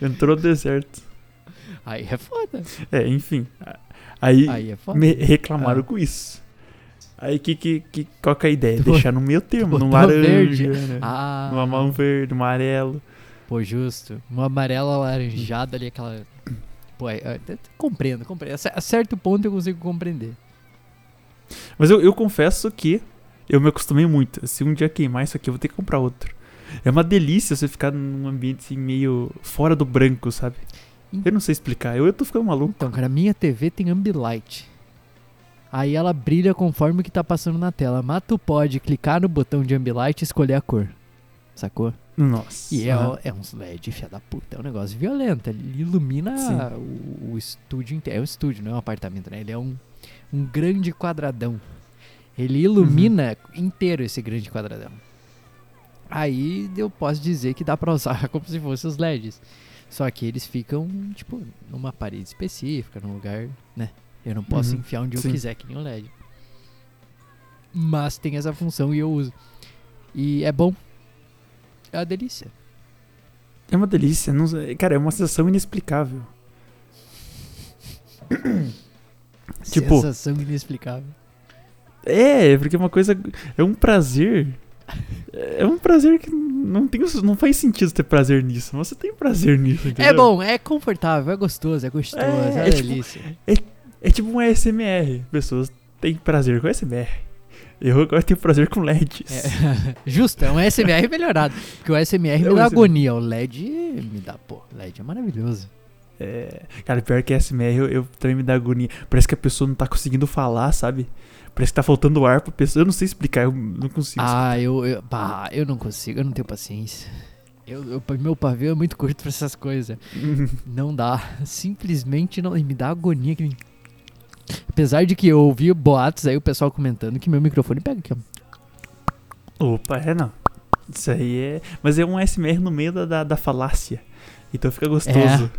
Entrou no deserto. Aí é foda. É, enfim. Aí, Aí é foda. me reclamaram Ah. com isso. Aí que, que, que, qual que é a ideia? Tu Deixar no meio termo, no laranja, verde. né? Ah, no mamão verde, amarelo. pô, justo. Uma amarela alaranjada ali, aquela. Pô, é, é, compreendo, compreendo. A certo ponto eu consigo compreender. Mas eu, eu confesso que eu me acostumei muito. Se um dia queimar isso aqui, eu vou ter que comprar outro. É uma delícia você ficar num ambiente assim, meio fora do branco, sabe? Eu não sei explicar. Eu, eu tô ficando maluco. Então, cara, minha TV tem Ambilight. Aí ela brilha conforme o que tá passando na tela. Mas tu pode clicar no botão de Ambilight e escolher a cor. Sacou? Nossa. E é, é uns LED, filha da puta. É um negócio violento. Ele ilumina o, o estúdio inteiro. É um estúdio, não é um apartamento, né? Ele é um, um grande quadradão. Ele ilumina Uhum. inteiro esse grande quadradão. Aí eu posso dizer que dá pra usar como se fossem os LEDs. Só que eles ficam, tipo, numa parede específica, num lugar, né? Eu não posso Uhum. enfiar onde Sim. eu quiser, que nem um LED. Mas tem essa função e eu uso. E é bom. É uma delícia. É uma delícia. Não Cara, é uma sensação inexplicável. Tipo- Sensação inexplicável. É, porque é uma coisa. É um prazer. É um prazer que não, tem, não faz sentido ter prazer nisso. Mas você tem prazer nisso, entendeu? É bom, é confortável, é gostoso, é gostoso, É, é, é tipo- delícia. É tipo um ASMR. Pessoas têm prazer com ASMR. Eu agora tenho prazer com LEDs. É, justo, é um SMR melhorado. Porque o SMR É me dá agonia, o LED me dá, pô, LED é maravilhoso. É, cara, pior que ASMR eu, eu também me dá agonia. Parece que a pessoa não tá conseguindo falar, sabe? Parece que tá faltando ar pra pessoa. Eu não sei explicar, eu não consigo. Ah, eu, eu, bah, eu não consigo, eu não tenho paciência. Eu, eu- meu pavio é muito curto pra essas coisas. Não dá, simplesmente não, e me dá agonia. Que me- Apesar de que eu ouvi boatos aí, o pessoal comentando que meu microfone pega aqui, ó. Opa, é não. Isso aí é. Mas é um ASMR no meio da, da, da falácia. Então fica gostoso.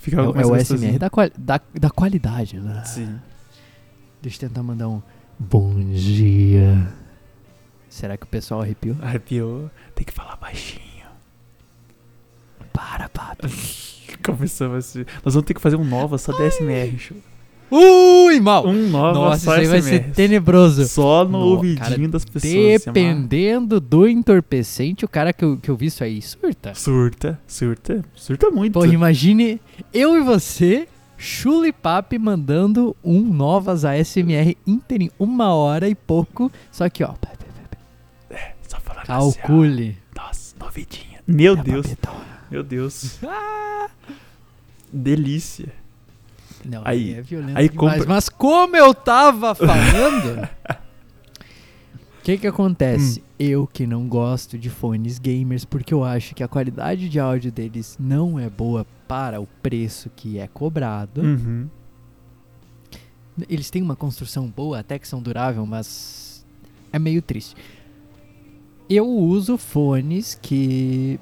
Fica É, o- é mais o. SMR da, quali- da, da qualidade, né? Sim. Deixa eu tentar mandar um bom dia. Será que o pessoal arrepiou? Arrepiou. Tem que falar baixinho. Para, papi. Começamos assim. Nós vamos ter que fazer um nova só de ASMR. show. Ui, mal! Um nova Nossa, só isso aí vai ser tenebroso. Só no No- ouvidinho cara, das pessoas. amarra. Dependendo do entorpecente, o cara que eu, que eu vi isso aí surta. Surta, surta. Surta muito. Porra, imagine eu e você, Chula Papi, mandando um novas ASMR inteirinho, uma hora e pouco. Só que, ó, Calcule. Nossa, novidinha. Meu É Deus. Meu Deus. Delícia. Não, Aí- é violento aí demais. compra- Mas como eu tava falando... O que que acontece? Hum. Eu que não gosto de fones gamers porque eu acho que a qualidade de áudio deles não é boa para o preço que é cobrado. Uhum. Eles têm uma construção boa, até que são durável, mas é meio triste. Eu uso fones que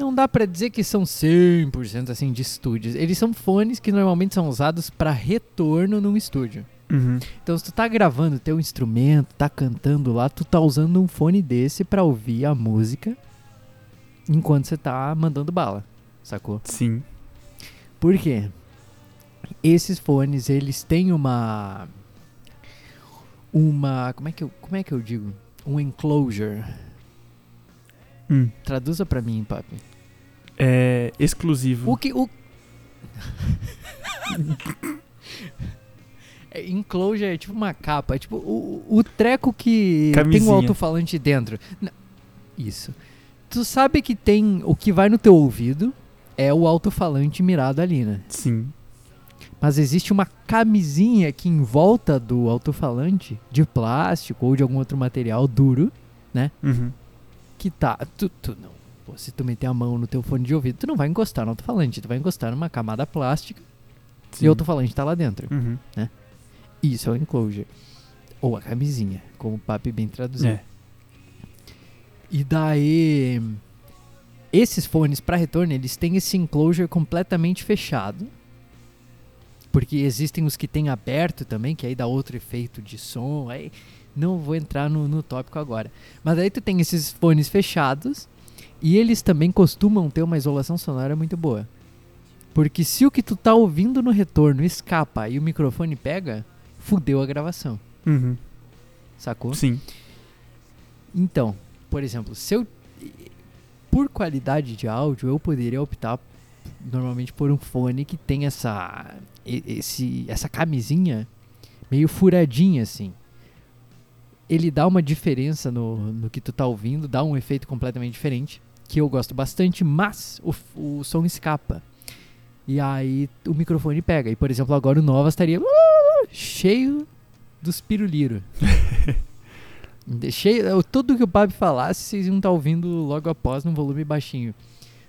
não dá pra dizer que são 100% assim de estúdios. Eles são fones que normalmente são usados pra retorno num estúdio. Uhum. Então, se tu tá gravando teu instrumento, tá cantando lá, tu tá usando um fone desse pra ouvir a música enquanto você tá mandando bala, sacou? Sim. Por quê? Esses fones, eles têm uma uma, como é que eu, como é que eu digo? Um enclosure. Hum. Traduza pra mim, papi. É exclusivo. O que o É, Enclosure é tipo uma capa, é tipo o, o treco que tem um Camisinha. alto-falante dentro. Isso. Tu sabe que tem o que vai no teu ouvido é o alto-falante mirado ali, né? Sim. Mas existe uma camisinha que em volta do alto-falante, de plástico ou de algum outro material duro, Uhum. que tá. Tu, tu não. Pô, se tu meter a mão no teu fone de ouvido, tu não vai encostar no alto-falante, tu vai encostar numa camada plástica Sim. e o alto-falante tá lá dentro. Uhum. Isso é o enclosure. Ou a camisinha, como o Papi bem traduziu. É. E daí. Esses fones para retorno, eles têm esse enclosure completamente fechado. Porque existem os que têm aberto também, que aí dá outro efeito de som. Aí não vou entrar no, no tópico agora. Mas aí tu tem esses fones fechados. E eles também costumam ter uma isolação sonora muito boa. Porque se o que tu tá ouvindo no retorno escapa e o microfone pega, fudeu a gravação. Uhum. Sacou? Sim. Então, por exemplo, se eu. Por qualidade de áudio, eu poderia optar normalmente por um fone que tem essa. Esse, essa camisinha meio furadinha assim. Ele dá uma diferença no, no que tu tá ouvindo, dá um efeito completamente diferente, que eu gosto bastante, mas o, o som escapa. E aí o microfone pega. E por exemplo, agora o Nova estaria uh, cheio dos piruliro. Eu- tudo que o Papi falasse, vocês iam estar ouvindo logo após num volume baixinho.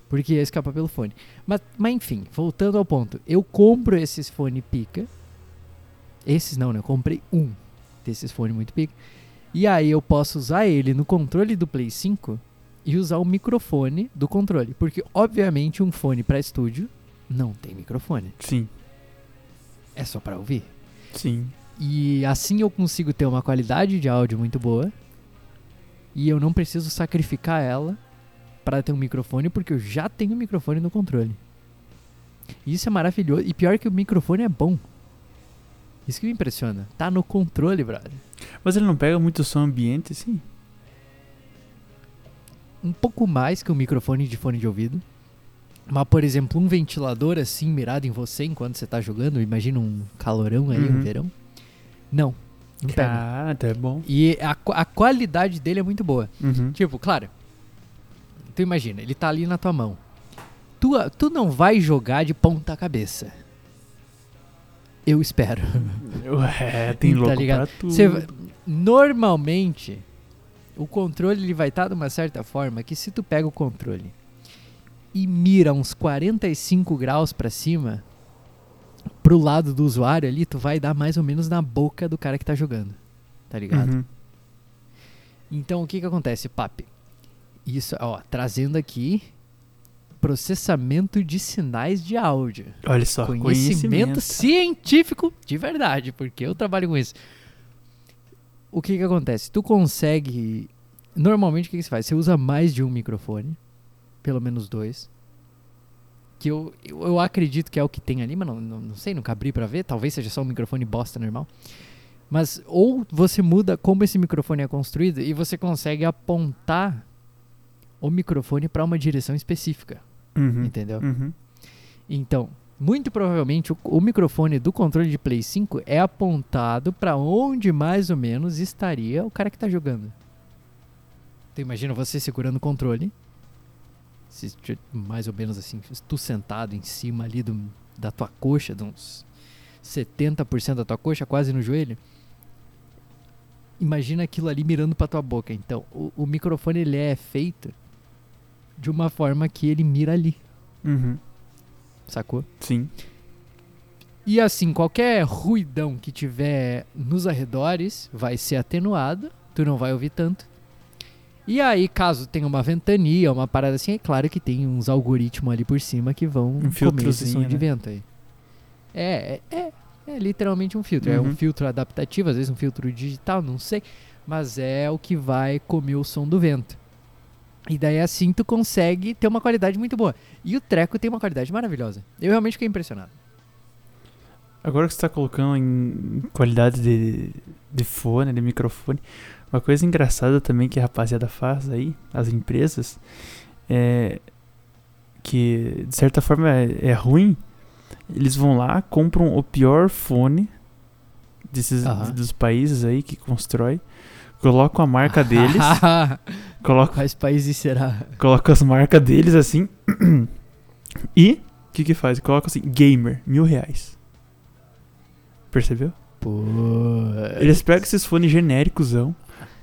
Porque ia escapar pelo fone. Mas, mas enfim, voltando ao ponto. Eu compro esses fone pica. Esses não, né? Eu comprei um desses fone muito pica. E aí eu posso usar ele no controle do Play 5 e usar o microfone do controle. Porque, obviamente, um fone para estúdio não tem microfone. Sim. É só para ouvir. Sim. E assim eu consigo ter uma qualidade de áudio muito boa. E eu não preciso sacrificar ela para ter um microfone, porque eu já tenho um microfone no controle. Isso é maravilhoso. E pior que o microfone é bom. Isso que me impressiona. Tá no controle, brother. Mas ele não pega muito som ambiente, assim? Um pouco mais que um microfone de fone de ouvido. Mas, por exemplo, um ventilador assim mirado em você enquanto você tá jogando, imagina um calorão aí, um Uhum. verão. Não. Não pega. Ah, é bom. E a, a qualidade dele é muito boa. Uhum. Tipo, claro. Tu imagina, ele tá ali na tua mão. Tu, tu não vai jogar de ponta cabeça. Eu espero. É, tem Tá louco ligado? pra tudo. Vai- normalmente, o controle ele vai estar de uma certa forma que se tu pega o controle e mira uns 45 graus pra cima, pro lado do usuário ali, tu vai dar mais ou menos na boca do cara que tá jogando. Tá ligado? Uhum. Então o que que acontece, papi? Isso, ó, trazendo aqui processamento de sinais de áudio. Olha só, Conhecimento, científico de verdade, porque eu trabalho com isso. O que que acontece? Tu consegue. Normalmente o que, que você faz? Você usa mais de um microfone, pelo menos dois. Que eu, eu, eu acredito que é o que tem ali, mas não, não, não sei, nunca abri pra ver. Talvez seja só um microfone bosta normal. Mas ou você muda como esse microfone é construído e você consegue apontar o microfone para uma direção específica, Uhum. entendeu? Uhum. Então, muito provavelmente o, o microfone do controle de Play 5 é apontado para onde mais ou menos estaria o cara que tá jogando. Tu imagina você segurando o controle. Se, mais ou menos assim, tu sentado em cima ali do, da tua coxa, de uns 70% da tua coxa, quase no joelho. Imagina aquilo ali mirando pra tua boca. Então, o, o microfone ele é feito de uma forma que ele mira ali, Uhum. Sacou? Sim. E assim, qualquer ruidão que tiver nos arredores vai ser atenuado, tu não vai ouvir tanto. E aí, caso tenha uma ventania, uma parada assim, é claro que tem uns algoritmos ali por cima que vão Um comer esse som de né? vento aí. É, é, é, é literalmente um filtro. É um Uhum. filtro adaptativo, às vezes um filtro digital, não sei. Mas é o que vai comer o som do vento. E daí assim tu consegue ter uma qualidade muito boa. E o treco tem uma qualidade maravilhosa. Eu realmente fiquei impressionado. Agora que você tá colocando em qualidade de, de fone, de microfone, uma coisa engraçada também que a rapaziada faz aí, as empresas, é que de certa forma é, é ruim. Eles vão lá, compram o pior fone desses Aham. dos países aí que constrói, colocam a marca deles, colocam Quais países será? coloca as marcas deles assim. e o que que faz? Coloca assim, gamer, mil reais. Percebeu? Pô. Eles pegam esses fones genéricosão,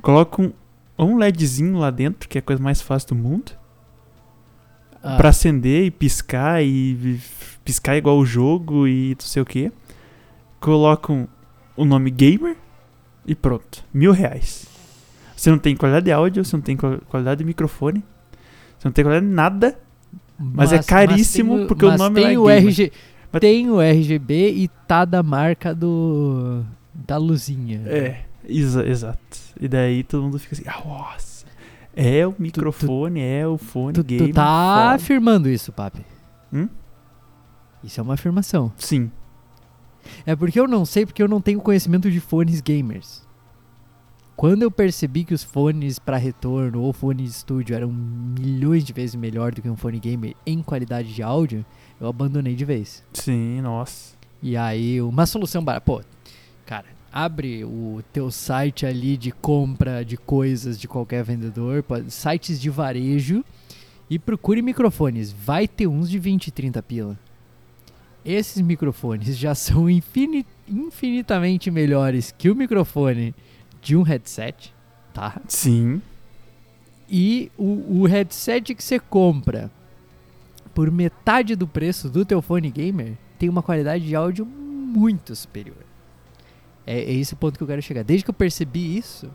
colocam um LEDzinho lá dentro, que é a coisa mais fácil do mundo, Ah, pra acender e piscar e piscar igual o jogo e não sei o que. Colocam o nome gamer e pronto, mil reais. Você não tem qualidade de áudio, você não tem qual- qualidade de microfone, você não tem qualidade de nada. mas é caríssimo tem porque o mas nome tem lá é o. RG, Mas- Tem o RGB e tá da marca do. da luzinha. É, exa- exato. E daí todo mundo fica assim, ah, nossa. É o microfone, é o fone Tu, gamer. tu tá afirmando isso, papi. Hum? Isso é uma afirmação. Sim. É porque eu não sei, porque eu não tenho conhecimento de fones gamers. Quando eu percebi que os fones para retorno ou fone de estúdio eram milhões de vezes melhor do que um fone gamer em qualidade de áudio, eu abandonei de vez. Sim, nossa. E aí, uma solução barata. Pô, cara, abre o teu site ali de compra de coisas de qualquer vendedor, sites de varejo, e procure microfones. Vai ter uns de 20, 30 pila. Esses microfones já são infini- infinitamente melhores que o microfone de um headset, tá? Sim. E o, o headset que você compra por metade do preço do teu fone gamer tem uma qualidade de áudio muito superior. É, é esse o ponto que eu quero chegar. Desde que eu percebi isso,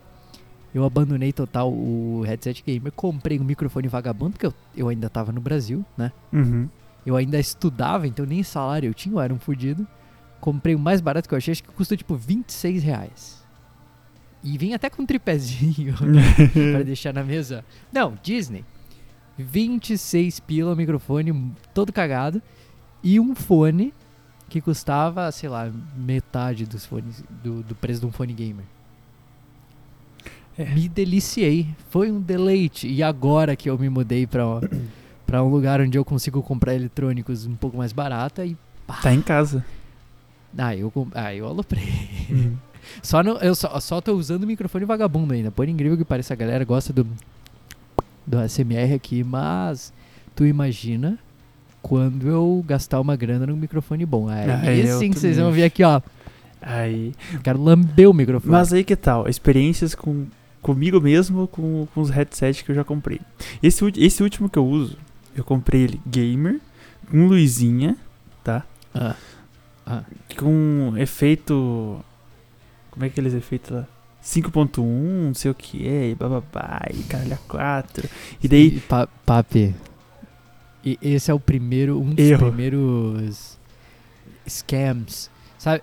eu abandonei total o headset gamer. Comprei um microfone vagabundo, porque eu, eu ainda tava no Brasil, né? Uhum. Eu ainda estudava, então nem salário eu tinha, eu era um fudido. Comprei o mais barato que eu achei, acho que custa tipo 26 reais. E vem até com um tripézinho pra deixar na mesa. Não, Disney. 26 pila o microfone todo cagado e um fone que custava, sei lá, metade dos fones do, do preço de um fone gamer. É. Me deliciei, foi um deleite. E agora que eu me mudei pra, pra um lugar onde eu consigo comprar eletrônicos um pouco mais barata e pá, Tá em casa. ah, eu ah, eu aloprei. Uhum. Só não, eu só, só tô usando o microfone vagabundo ainda. Por incrível que pareça, a galera gosta do, do ASMR aqui, mas tu imagina quando eu gastar uma grana num microfone bom. Aí, Ah, é esse sim outro que vocês vão ver aqui, ó. Aí. Quero lamber o microfone. Mas aí que tal? Experiências com, comigo mesmo, com, com os headsets que eu já comprei. Esse, esse último que eu uso, eu comprei ele gamer, com luzinha, tá? Ah. Ah. Com efeito. Como é que aqueles efeitos lá? 5.1, não sei o que é, e bababá, e caralho, 4. E daí. E, pa, papi, e esse é o primeiro, um dos Erro. primeiros scams. Sabe?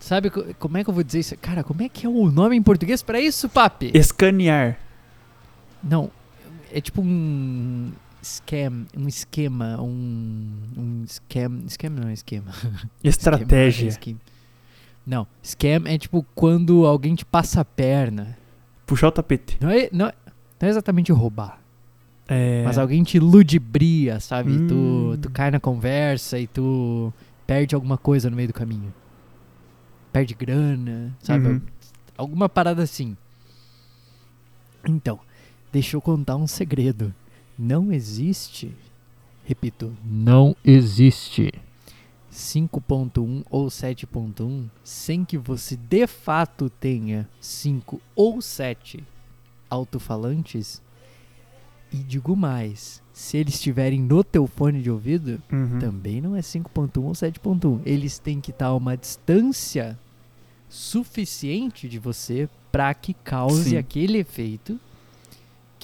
Sabe co- como é que eu vou dizer isso? Cara, como é que é o nome em português pra isso, papi? Escanear. Não, é tipo um scam, um esquema, um, um scam, scam não é esquema. Estratégia. Esquema, é esquema. Não, scam é tipo quando alguém te passa a perna. Puxar o tapete. Não é, não é, não é exatamente roubar. É. Mas alguém te ludibria, sabe? Tu, Hum. tu cai na conversa e tu perde alguma coisa no meio do caminho. Perde grana, sabe? Uhum. Alguma parada assim. Então, deixa eu contar um segredo. Não existe, repito, não existe 5.1 ou 7.1 sem que você de fato tenha 5 ou 7 alto-falantes. E digo mais, se eles estiverem no teu fone de ouvido, Uhum. também não é 5.1 ou 7.1. Eles têm que estar a uma distância suficiente de você para que cause Sim. aquele efeito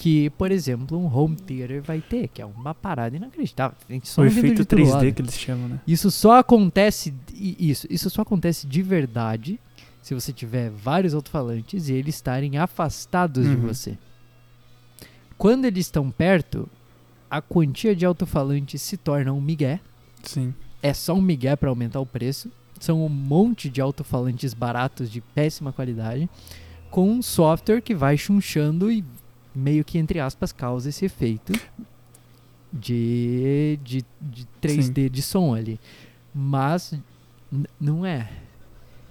que, por exemplo, um home theater vai ter, que é uma parada inacreditável. Tem som O efeito de todo 3D lado. que eles chamam, né? Isso só acontece isso, isso só acontece de verdade se você tiver vários alto-falantes e eles estarem afastados de Uhum. você. Quando eles estão perto, a quantia de alto-falantes se torna um migué. Sim. É só um migué para aumentar o preço. São um monte de alto-falantes baratos de péssima qualidade com um software que vai chunchando e meio que entre aspas causa esse efeito de, de, de 3D de som ali. Mas não é.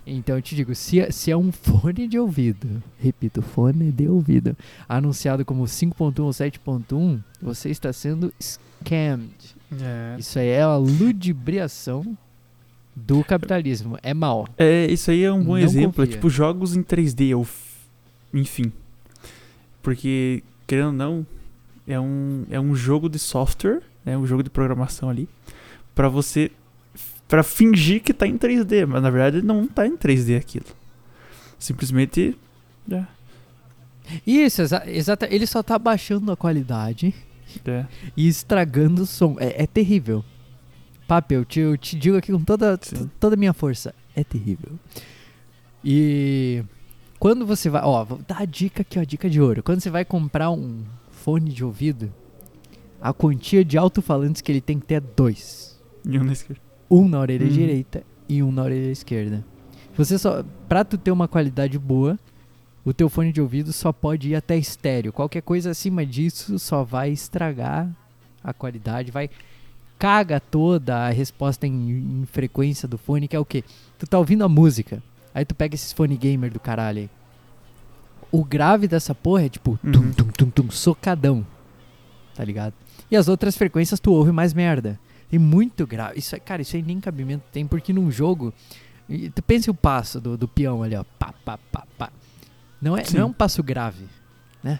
Então eu te digo, se é, se é um fone de ouvido, repito, fone de ouvido, anunciado como 5.1 ou 7.1, você está sendo scammed. É. Isso aí é a ludibriação do capitalismo. É mal. É, isso aí é um bom Não exemplo. É tipo jogos em 3D, ou enfim. Porque, querendo ou não, é um, é um jogo de software, é um jogo de programação ali, pra você. pra fingir que tá em 3D, mas na verdade não tá em 3D aquilo. Simplesmente. É, Isso, exa exata. Ele só tá baixando a qualidade é. e estragando o som. É, é terrível. Papo, eu te, eu te digo aqui com toda, toda a minha força. É terrível. E quando você vai. Ó, vou dar a dica aqui, ó, dica de ouro. Quando você vai comprar um fone de ouvido, a quantia de alto-falantes que ele tem que ter é dois. E um na esquerda. Um na orelha Uhum. direita e um na orelha esquerda. Você só. Pra tu ter uma qualidade boa, o teu fone de ouvido só pode ir até estéreo. Qualquer coisa acima disso só vai estragar a qualidade, vai. Caga toda a resposta em, em frequência do fone, que é o quê? Tu tá ouvindo a música, aí tu pega esses fone gamer do caralho aí. O grave dessa porra é tipo tum, Uhum. tum, tum, tum, socadão. Tá ligado? E as outras frequências tu ouve mais merda. Tem muito grave. Isso é, cara, isso aí nem cabimento tem, porque num jogo. Tu pensa o passo do, do peão ali, ó. Pá, pá, pá, pá. Não é, Sim. não é um passo grave, né?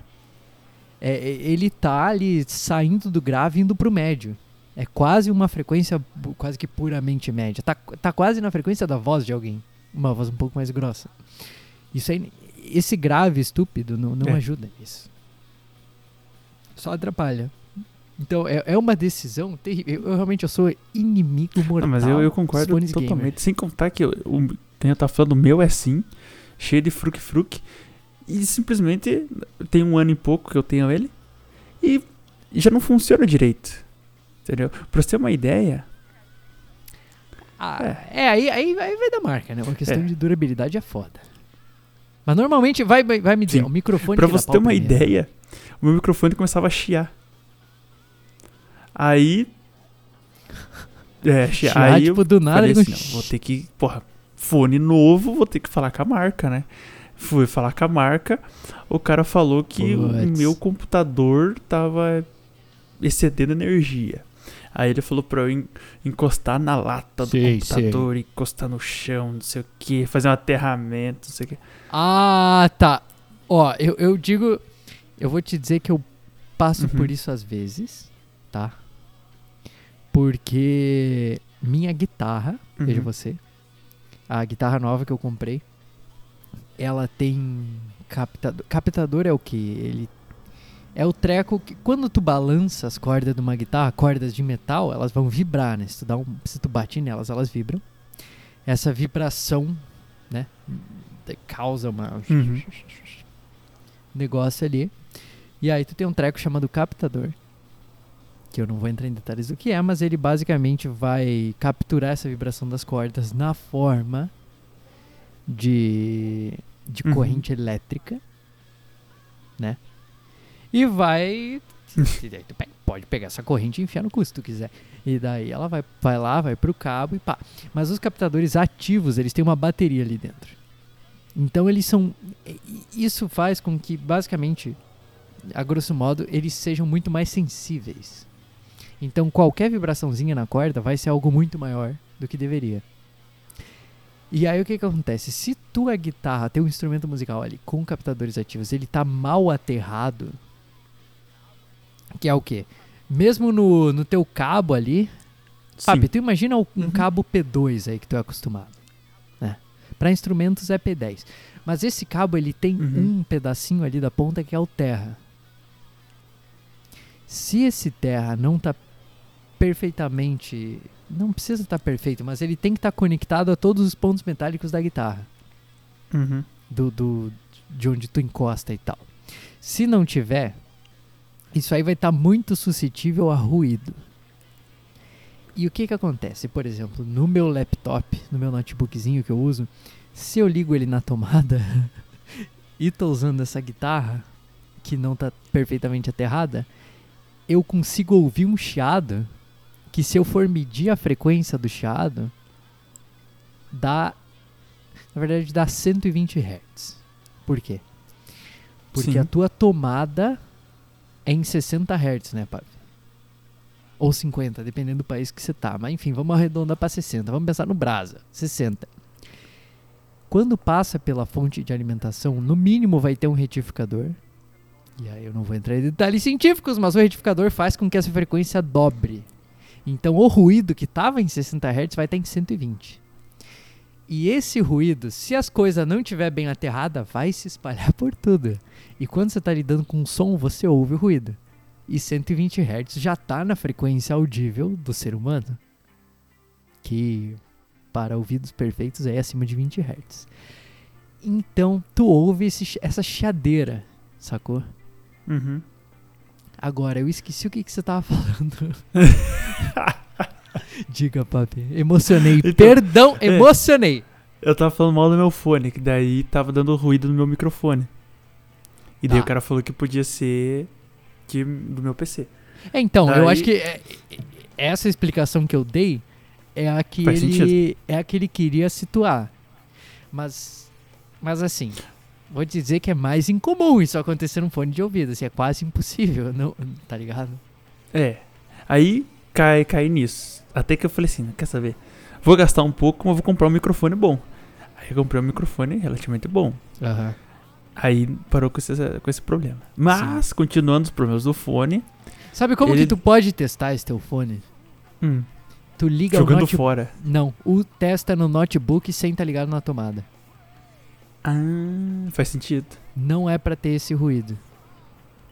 É, é- ele tá ali saindo do grave e indo pro médio. É quase uma frequência quase que puramente média. Tá, tá quase na frequência da voz de alguém. Uma voz um pouco mais grossa. Isso aí, esse grave estúpido não, não É. ajuda nisso. Só atrapalha. Então é, é uma decisão terrível. Eu, eu realmente eu sou inimigo mortal. Não, mas eu, eu concordo totalmente. gamer. Sem contar que o, o, eu tava falando, o meu é sim, cheio de fruque-fruque. E simplesmente tem um ano e pouco que eu tenho ele. E já não funciona direito. Entendeu? Pra você ter uma ideia. Ah, é, aí, aí, aí vai da marca, né? Uma questão É. de durabilidade é foda. Mas normalmente vai, vai, vai me dizer, Sim. o microfone. Pra você ter uma primeiro. ideia, o meu microfone começava a chiar. Aí. É, chiar. Chiar, aí tipo, do nada assim, não, vou ter que. Porra, fone novo, vou ter que falar com a marca, né? Fui falar com a marca, o cara falou que o Puts. meu computador tava excedendo energia. Aí ele falou pra eu en- encostar na lata do Sei, computador, encostar no chão, não sei o que, fazer um aterramento, não sei o que. Ah, tá. Ó, eu, eu digo. Eu vou te dizer que eu passo Uhum. por isso às vezes, tá? Porque minha guitarra, veja Uhum. você, a guitarra nova que eu comprei, ela tem captador. Captador é o que? Ele é o treco que quando tu balança as cordas de uma guitarra, cordas de metal, elas vão vibrar, né? Se tu, dá um, se tu bate nelas, elas vibram. Essa vibração, né? Causa uma Uhum. negócio ali. E aí tu tem um treco chamado captador. Que eu não vou entrar em detalhes do que é, mas ele basicamente vai capturar essa vibração das cordas na forma de, de Uhum. corrente elétrica, né? E vai. pode pegar essa corrente e enfiar no cu se tu quiser. E daí ela vai, vai lá, vai pro cabo e pá. Mas os captadores ativos, eles têm uma bateria ali dentro. Então eles são. Isso faz com que, basicamente, a grosso modo, eles sejam muito mais sensíveis. Então qualquer vibraçãozinha na corda vai ser algo muito maior do que deveria. E aí o que, que acontece? Se tua guitarra, teu instrumento musical ali com captadores ativos, ele tá mal aterrado, que é o quê? Mesmo no, no teu cabo ali, Papi, tu imagina um Uhum. cabo P2 aí que tu é acostumado, né? Para instrumentos é P10. Mas esse cabo ele tem Uhum. um pedacinho ali da ponta que é o terra. Se esse terra não tá perfeitamente, não precisa estar perfeito, mas ele tem que estar conectado a todos os pontos metálicos da guitarra, Uhum. do, do de onde tu encosta e tal. Se não tiver, isso aí vai estar muito suscetível a ruído. E o que que acontece? Por exemplo, no meu laptop, no meu notebookzinho que eu uso, se eu ligo ele na tomada e tô usando essa guitarra que não tá perfeitamente aterrada, eu consigo ouvir um chiado que se eu for medir a frequência do chiado, dá na verdade dá 120 Hz. Por quê? Porque Sim. a tua tomada é em 60 Hz, né, Papi? Ou 50, dependendo do país que você tá. Mas enfim, vamos arredondar para 60. Vamos pensar no Brasa, 60. Quando passa pela fonte de alimentação, no mínimo vai ter um retificador. E aí eu não vou entrar em detalhes científicos, mas o retificador faz com que essa frequência dobre. Então o ruído que estava em 60 Hz vai estar em 120. E esse ruído, se as coisas não estiver bem aterrada, vai se espalhar por tudo. E quando você está lidando com som, você ouve o ruído. E 120 Hz já está na frequência audível do ser humano. Que para ouvidos perfeitos é acima de 20 Hz. Então tu ouve esse essa chiadeira, sacou? Uhum. Agora, eu esqueci o que, que você tava falando. Diga, papi. Emocionei. Então, Perdão, é. emocionei. Eu tava falando mal do meu fone, que daí tava dando ruído no meu microfone. E daí Tá. o cara falou que podia ser que do meu PC. É, então, eu Daí- acho que é- é- essa explicação que eu dei é a que Faz ele sentido. é a que ele queria situar. Mas mas assim, vou dizer que é mais incomum isso acontecer num fone de ouvido, assim, é quase impossível, não, tá ligado? É. Aí cai, cai nisso. Até que eu falei assim, quer saber? Vou gastar um pouco, mas vou comprar um microfone bom. Aí eu comprei um microfone relativamente bom. Aham. Aí parou com esse, com esse problema. Mas, continuando os problemas do fone, Sabe como Ele- que tu pode testar esse teu fone? hum, Tu liga o jogando notebook. fora. Não, o testa no notebook sem tá ligado na tomada. Ah, faz sentido. Não é pra ter esse ruído.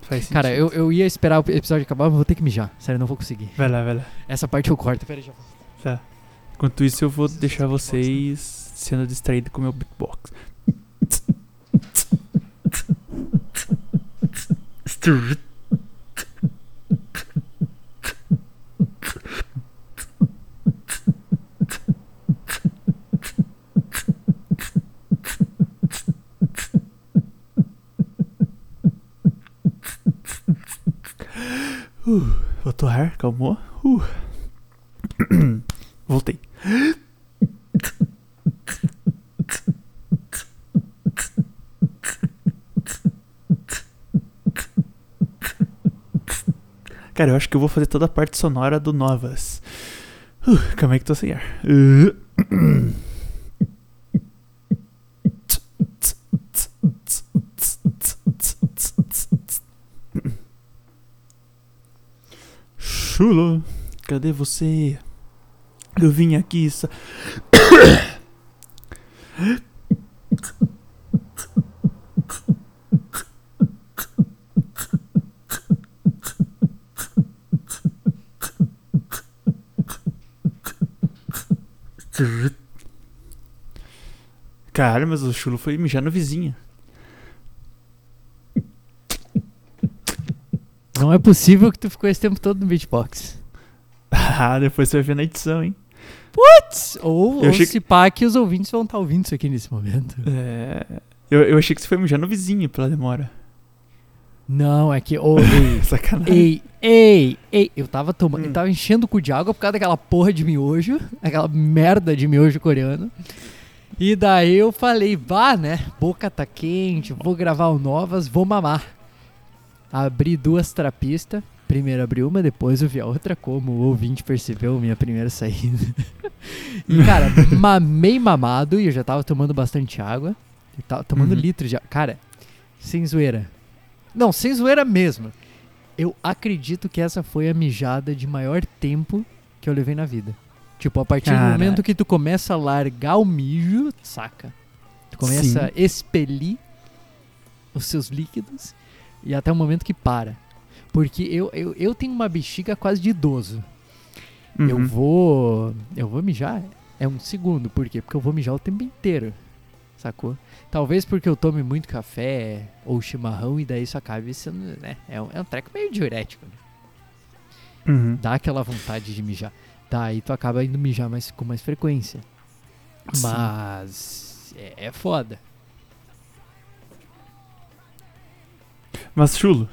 Faz sentido. Cara, eu, eu ia esperar o episódio acabar, mas vou ter que mijar. Sério, não vou conseguir. Vai lá, vai lá. Essa parte eu corto. Pera aí, já. Tá. Enquanto isso, eu vou deixar vocês sendo distraídos com o meu beatbox. Uh, voltou ar, calmou. Uh. Voltei. Cara, eu acho que eu vou fazer toda a parte sonora do Novas. Uh, calma aí que tô sem ar. Uh. Chulo, cadê você? Eu vim aqui. Sa... Cara, mas o chulo foi mijar no vizinho. Não é possível que tu ficou esse tempo todo no beatbox. Ah, depois você vai ver na edição, hein? Ou, Eu ou achei se pá que os ouvintes vão estar ouvindo isso aqui nesse momento. É. Eu, eu achei que você foi mijar no vizinho pela demora. Não, é que. ô, ei, Sacanagem. ei, ei, ei. Eu tava tomando. Hum. Eu tava enchendo o cu de água por causa daquela porra de miojo. Aquela merda de miojo coreano. E daí eu falei, vá, né? Boca tá quente, vou gravar o Novas, vou mamar. Abri duas trapistas. Primeiro abri uma, depois eu vi a outra, como o ouvinte percebeu minha primeira saída. e, cara, mamei mamado e eu já tava tomando bastante água. Eu tava tomando Uhum. litros de água. Cara, sem zoeira. Não, sem zoeira mesmo. Eu acredito que essa foi a mijada de maior tempo que eu levei na vida. Tipo, a partir do Cara. momento que tu começa a largar o mijo, saca? Tu começa Sim. a expelir os seus líquidos e até o momento que para. Porque eu, eu, eu tenho uma bexiga quase de idoso. Eu Uhum. vou. Eu vou mijar. É um segundo. Por quê? Porque eu vou mijar o tempo inteiro. Sacou? Talvez porque eu tome muito café ou chimarrão e daí isso acabe sendo. Né? É, um, é um treco meio diurético. Né? Uhum. Dá aquela vontade de mijar. Daí tu acaba indo mijar mais, com mais frequência. Sim. Mas. É, é foda. Mas, Chulo,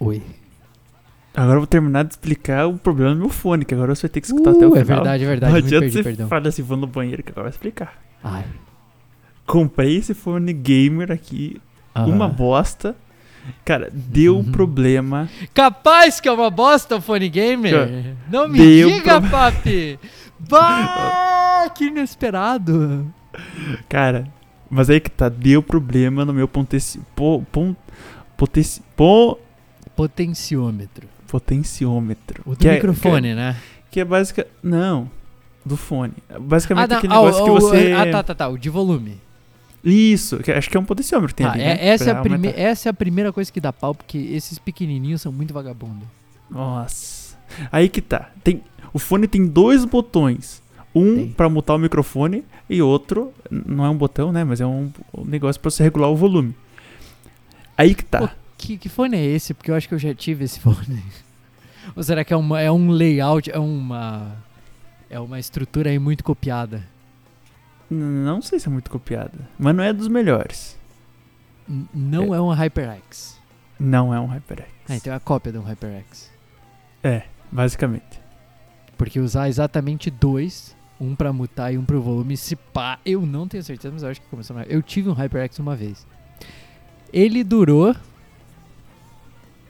Oi. agora eu vou terminar de explicar o problema do meu fone, que agora você vai ter que escutar até o Uh, final. é verdade, é verdade. Não adianta perdi, você perdão. falar assim, vou no banheiro, que agora vai explicar. Ai. Comprei esse fone gamer aqui, uma aham. bosta. Cara, deu Uhum. problema. Capaz que é uma bosta o fone gamer? Não me diga, pro- papi! Bah, que inesperado! Cara, mas aí que tá, deu problema no meu potenci... Po, pon, potenci, po, Potenciômetro. potenciômetro. O do que é- microfone, né? Que é, básica. Não, do fone. Basicamente não, aquele ah, negócio que o- você. ah, tá, tá, tá. O de volume. Isso, que acho que é um potenciômetro que tem Ah, ali. é- né? essa, é a prime- essa é a primeira coisa que dá pau, porque esses pequenininhos são muito vagabundos. Nossa. Aí que tá. Tem, o fone tem dois botões. Um pra mutar o microfone e outro, não é um botão, né? Mas é um, um negócio pra você regular o volume. Aí que tá. Pô, Que, que fone é esse? Porque eu acho que eu já tive esse fone. Ou será que é, uma, é um layout, é uma. É uma estrutura aí muito copiada? Não sei se é muito copiada. Mas não é dos melhores. N- não é, um HyperX. Não é um HyperX. Ah, então é a cópia de um HyperX. É, basicamente. Porque usar exatamente dois, um pra mutar e um pro volume, se pá, eu não tenho certeza, mas eu acho que começou. Eu tive um HyperX uma vez. Ele durou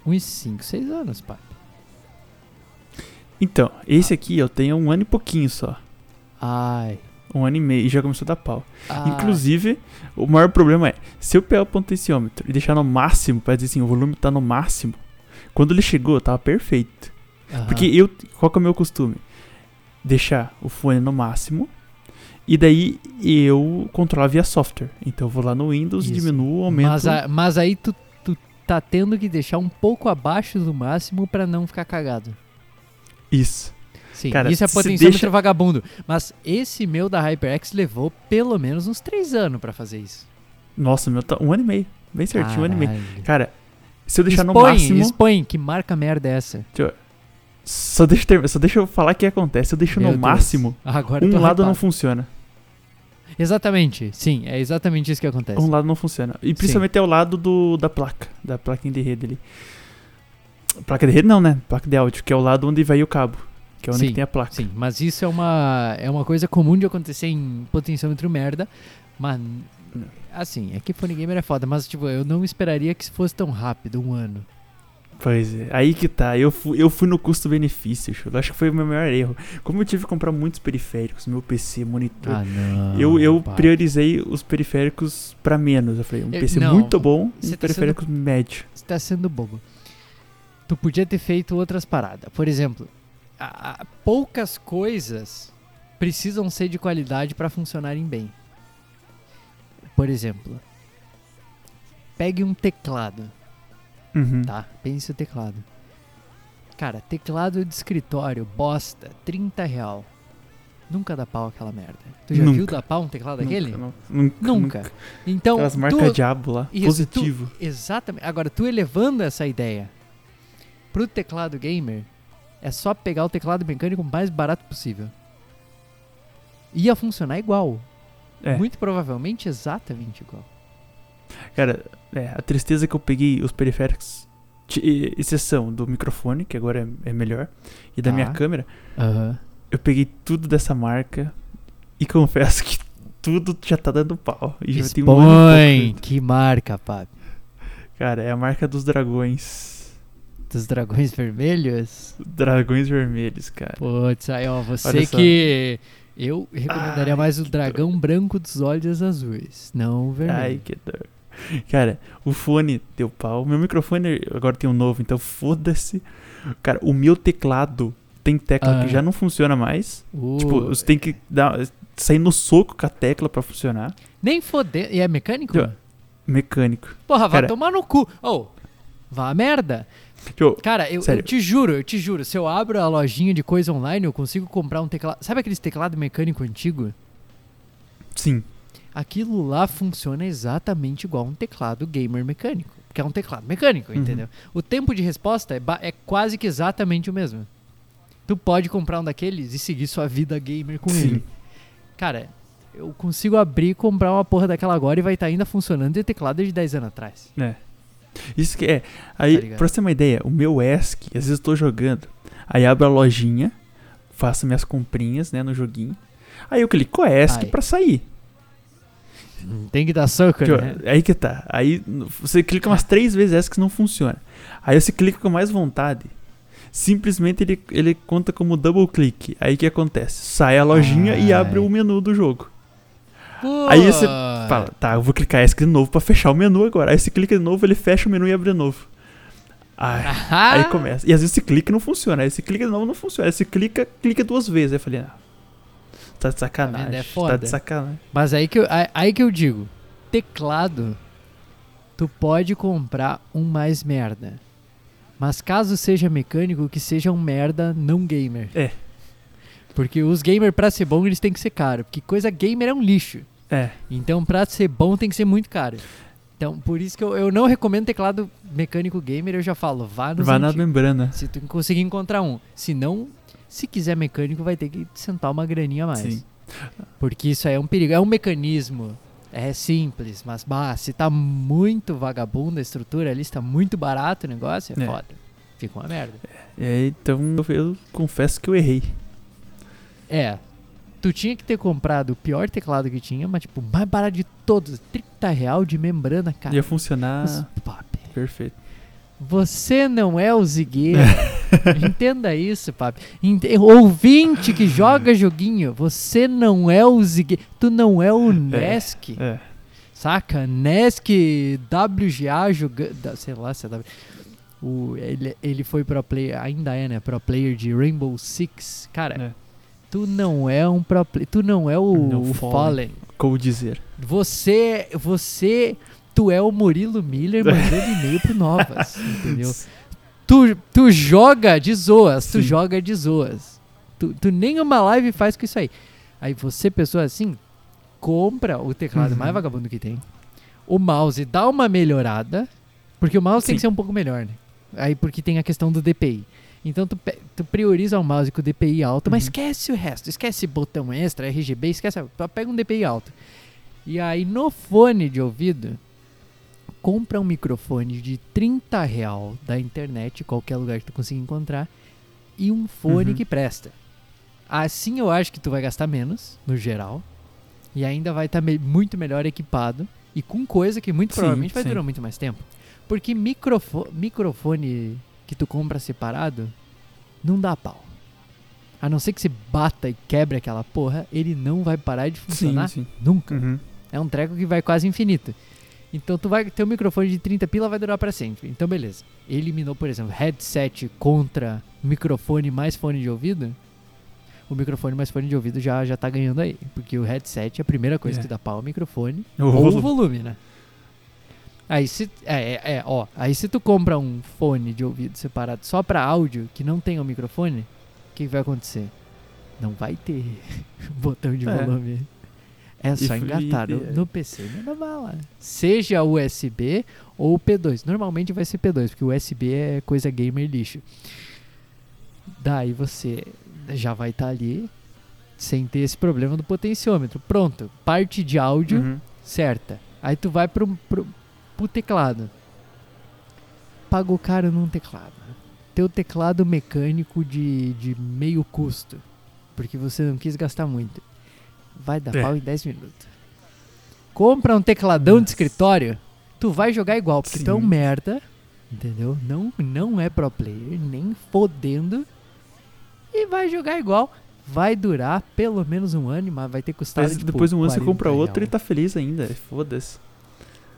uns 5, 6 anos, pá. Então, esse aqui eu tenho um ano e pouquinho só. Ai. Um ano e meio e já começou a dar pau. ai. Inclusive, o maior problema é, se eu pegar o potenciômetro e deixar no máximo, pra dizer assim, o volume tá no máximo, quando ele chegou, tava perfeito. Aham. Porque eu, qual que é o meu costume? Deixar o fone no máximo e daí eu controlo via software. Então eu vou lá no Windows, Isso. diminuo, aumento. Mas, a- mas aí tu, tu tá tendo que deixar um pouco abaixo do máximo pra não ficar cagado. Isso. Sim, Cara, isso é potenciômetro deixa- vagabundo. Mas esse meu da HyperX levou pelo menos uns 3 anos pra fazer isso. Nossa, meu tá um ano e meio. Bem certinho, um ano e meio. Caralho. Cara, se eu deixar no expõe, máximo. expõe, que marca merda é essa? Só deixa, eu ter- só deixa eu falar o que acontece. Se eu deixo Meu no Deus. máximo, Agora eu um lado não hypado. funciona. Exatamente, sim, é exatamente isso que acontece. Um lado não funciona. E principalmente é o lado do, da placa, da plaquinha de rede ali. Placa de rede não, né? Placa de áudio, que é o lado onde vai o cabo. Que é onde Sim, tem a placa. Sim, mas isso é uma, é uma coisa comum de acontecer em potenciômetro merda. Mas, assim, é que fone gamer é foda, mas tipo, eu não esperaria que fosse tão rápido, um ano. Pois é, aí que tá. Eu fui, eu fui no custo-benefício, chulo. Acho que foi o meu maior erro. Como eu tive que comprar muitos periféricos, meu PC, monitor. Ah, não. eu eu pá. priorizei os periféricos pra menos. Eu falei, um Eu- PC não, muito bom e um tá periférico médio. Você tá sendo bobo. Tu podia ter feito outras paradas. Por exemplo, a- a- poucas coisas precisam ser de qualidade para funcionarem bem. Por exemplo, pegue um teclado, Uhum. tá? Pense o teclado. Cara, teclado de escritório, bosta, 30 real. Nunca dá pau aquela merda. Tu já Nunca. viu dar pau um teclado daquele? Nunca, não- nunca, Nunca. Então, Aquelas tu- marcas diabo lá. Isso, positivo. Exatamente. Agora, tu elevando essa ideia pro teclado gamer, é só pegar o teclado mecânico mais barato possível. Ia funcionar igual. É. Muito provavelmente exatamente igual. Cara, é, a tristeza é que eu peguei os periféricos, ti- e- exceção do microfone, que agora é, é melhor, e da Tá. minha câmera, Aham. eu peguei tudo dessa marca e confesso que tudo já tá dando pau. E já tem um ano Expõe! Que marca, papi. Cara, é a marca dos dragões. Dos dragões vermelhos? Dragões vermelhos, cara. Putz, aí ó, você que. Eu recomendaria Ai, mais o dragão branco dos olhos azuis, não o vermelho. Ai, que dor. Cara, o fone deu pau. Meu microfone agora tem um novo, então foda-se. Cara, o meu teclado tem tecla Ah. que já não funciona mais. Uh, Tipo, você tem que dar, sair no soco com a tecla pra funcionar. Nem foder. E é mecânico? Mecânico. Porra, vai Cara- tomar no cu. Ô, vá a merda. Tipo, Cara, eu, eu te juro, eu te juro, se eu abro a lojinha de coisa online, eu consigo comprar um teclado. Sabe aqueles teclado mecânico antigo? sim. Aquilo lá funciona exatamente igual um teclado gamer mecânico. Porque é um teclado mecânico, Uhum. entendeu? O tempo de resposta é, é quase que exatamente o mesmo. Tu pode comprar um daqueles e seguir sua vida gamer com Sim. ele. Cara, eu consigo abrir e comprar uma porra daquela agora e vai estar ainda funcionando e o teclado de 10 anos atrás. É. Isso que é. Aí, Tá pra você ter uma ideia, o meu ESC, às vezes eu tô jogando. Aí abro a lojinha, faço minhas comprinhas, né, no joguinho. Aí eu clico ESC pra sair. Tem que dar soco, Tipo, né? Aí que tá. Aí você clica umas três vezes ESC que não funciona. Aí você clica com mais vontade. Simplesmente ele, ele conta como double click. Aí o que acontece? Sai a lojinha e Ai. abre o menu do jogo. Aí você Pô. Fala, tá, eu vou clicar ESC de novo pra fechar o menu agora. Aí você clica de novo, ele fecha o menu e abre de novo. Ai, Aí começa. E às vezes você clica e não funciona. Aí você clica de novo não funciona. Aí você clica, clica duas vezes. Aí eu falei, ah, tá de sacanagem. vendo? É Tá foda. de sacanagem. Mas aí que, eu, aí- que eu digo, teclado, tu pode comprar um mais merda. Mas caso seja mecânico, que seja um merda não gamer. É. Porque os gamer pra ser bom, eles têm que ser caro. Porque coisa gamer é um lixo. É, Então pra ser bom tem que ser muito caro. Então por isso que eu, eu não recomendo teclado mecânico gamer, eu já falo, vá nos vai na membrana. Se tu conseguir encontrar um. Se não, se quiser mecânico, vai ter que sentar uma graninha a mais. Sim. Porque isso aí é um perigo. É um mecanismo. É simples, mas bah, se tá muito vagabundo a estrutura ali, se tá muito barato o negócio, é, É. foda. Fica uma merda. Aí, então eu, confesso que eu errei. É. Tu tinha que ter comprado o pior teclado que tinha, mas tipo, o mais barato de todos. 30 real de membrana, cara. Ia funcionar Mas, papi, perfeito. Você não é o Zigueira. Entenda isso, papi. Ente- Ouvinte que joga joguinho, você não é o Zigueira. Tu não é o Nesk. É. Saca? Nesk WGA jogando. Sei lá se é W. O, ele, ele foi pro player, ainda é, né? Pro player de Rainbow Six. Cara, É. tu não é um pro player. Tu não é o, Não, o Fallen. Fallen. Como dizer. Você. Você. Tu é o Murilo Miller mandando e-mail pro Novas. entendeu? Tu, tu joga de zoas, tu Sim. joga de zoas. Tu, tu nem uma live faz com isso aí. Aí você, pessoa assim, compra o teclado Uhum. mais vagabundo que tem. O mouse dá uma melhorada. Porque o mouse tem Sim. que ser um pouco melhor, né? Aí porque tem a questão do DPI. Então tu, tu prioriza o mouse com o DPI alto, mas Uhum. esquece o resto. Esquece botão extra, RGB, esquece. Pega um DPI alto. E aí no fone de ouvido, compra um microfone de 30 real da internet, qualquer lugar que tu consiga encontrar, e um fone Uhum. que presta. Assim eu acho que tu vai gastar menos, no geral, e ainda vai estar muito melhor equipado, e com coisa que muito Sim, provavelmente vai sim. durar muito mais tempo. Porque microfo microfone que tu compra separado, não dá pau. A não ser que você bata e quebre aquela porra, ele não vai parar de funcionar sim. nunca. Uhum. É um treco que vai quase infinito. Então tu vai ter um microfone de 30 pila vai durar pra sempre. Então beleza. Eliminou, por exemplo, headset contra microfone mais fone de ouvido. O microfone mais fone de ouvido já já tá ganhando aí, porque o headset a primeira coisa É. que dá pau é o microfone O ou o volume. volume, né? Aí se é, é, é, ó, aí se tu compra um fone de ouvido separado só pra áudio que não tem o microfone, o que, que vai acontecer? Não vai ter botão de É. volume. É só engatar no, no PC e na bala. Seja USB ou P2. Normalmente vai ser P2, porque o USB é coisa gamer lixo. Daí você já vai estar ali sem ter esse problema do potenciômetro. Pronto, parte de áudio Uhum. certa. Aí tu vai pro, pro, pro teclado. Pagou caro num teclado. Teu teclado mecânico de, de meio custo. Porque você não quis gastar muito. Vai dar É. pau em 10 minutos. Compra um tecladão de Nossa. escritório tu vai jogar igual, porque tu é um Sim. merda, entendeu? Não, não é pro player, nem fodendo. E vai jogar igual. Vai durar pelo menos um ano, mas vai ter custado. Mas tipo, depois de um ano você 40 compra outro e real. tá feliz ainda. Foda-se.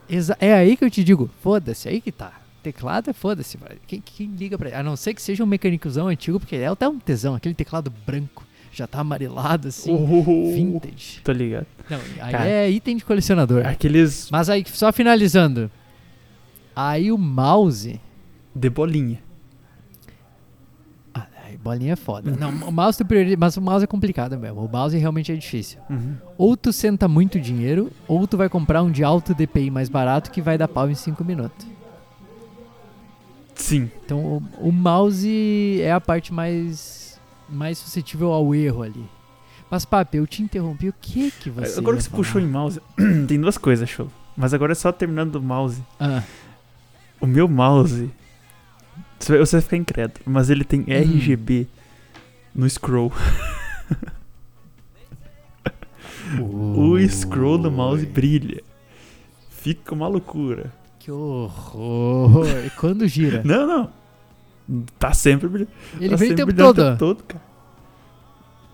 Exa- é aí que eu te digo, foda-se, aí que tá. Teclado é foda-se. Quem, quem liga pra A não ser que seja um mecânicozão antigo, porque é até um tesão, aquele teclado branco, já tá amarelado assim, Oh, vintage. Tô ligado. Não, aí Cara. é item de colecionador. Aqueles Mas aí, só finalizando. Aí o mouse. de bolinha. Ah, aí bolinha é foda. Não, o mouse tu priori- Mas o mouse é complicado mesmo. O mouse realmente é difícil. Uhum. Ou tu senta muito dinheiro, ou tu vai comprar um de alto DPI mais barato que vai dar pau em 5 minutos. Sim. Então o, o mouse é a parte mais, mais suscetível ao erro ali. Mas, Papi, eu te interrompi. O que que você. agora que você falar? puxou em mouse, tem duas coisas, show. Mas agora só terminando do mouse. Ah, O meu mouse. Você vai, ficar incrédulo, mas ele tem RGB no scroll. O scroll do mouse brilha. Fica uma loucura. Que horror. E quando gira? Não, não. Tá sempre brilhando. Ele tá brilha o sempre tempo todo. o tempo todo, cara.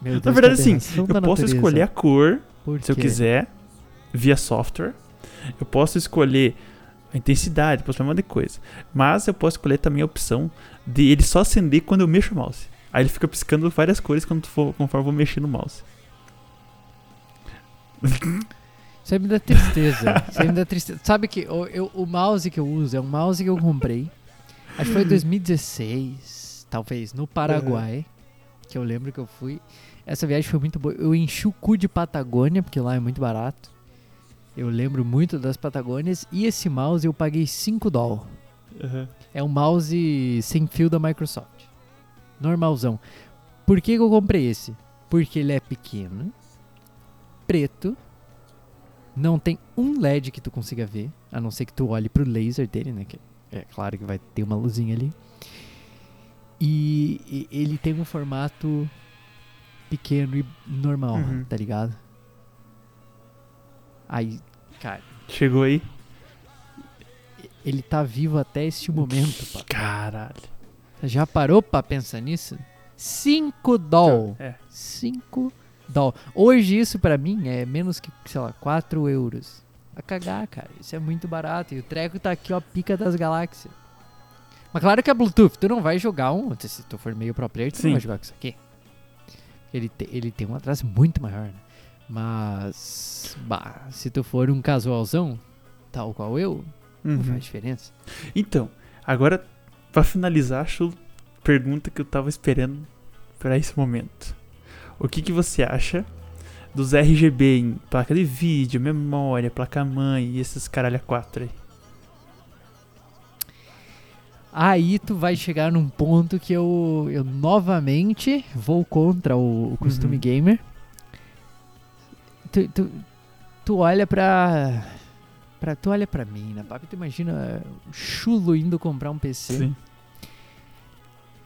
Meu Na Deus, verdade, assim, eu posso natureza. escolher a cor se eu quiser, via software. Eu posso escolher a intensidade, posso fazer um monte de coisa. Mas eu posso escolher também a opção de ele só acender quando eu mexo o mouse. Aí ele fica piscando várias cores quando for, conforme eu vou mexer no mouse. Isso aí me dá tristeza. Isso aí me dá tristeza. Sabe que o, eu- o mouse que eu uso é um mouse que eu comprei. Acho que foi em 2016, talvez, no Paraguai. Que eu lembro que eu fui. Essa viagem foi muito boa. Eu enchi o cu de Patagônia, porque lá é muito barato. Eu lembro muito das Patagônias. E esse mouse eu paguei 5 dólares. É um mouse sem fio da Microsoft. Normalzão. Por que, que eu comprei esse? Porque ele é pequeno, preto, não tem um LED que tu consiga ver, a não ser que tu olhe pro laser dele, né? Que é claro que vai ter uma luzinha ali. E, e ele tem um formato pequeno e normal, Uhum. tá ligado? Aí, cara, Chegou aí? ele tá vivo até este momento, pá. Caralho. Já parou pra pensar nisso? 5 doll. É. 5 doll. Hoje isso pra mim é menos que, sei lá, 4 euros. A cagar, cara. Isso é muito barato. E o treco tá aqui, ó, pica das galáxias. Mas claro que é Bluetooth. Tu não vai jogar um... Se tu for meio pro player, tu Sim. não vai jogar com isso aqui. Ele, te- ele tem um atraso muito maior, né? Mas... Bah, se tu for um casualzão, tal qual eu, não Uhum. faz diferença. Então, agora, pra finalizar, acho pergunta que eu tava esperando pra esse momento. O que, que você acha dos RGB em placa de vídeo, memória, placa-mãe e esses caralho a 4 aí? Aí tu vai chegar num ponto que eu, eu novamente vou contra o, o costume Uhum. gamer. Tu, tu, tu olha pra, pra. Tu olha pra mim, né, papi? Tu imagina o chulo indo comprar um PC.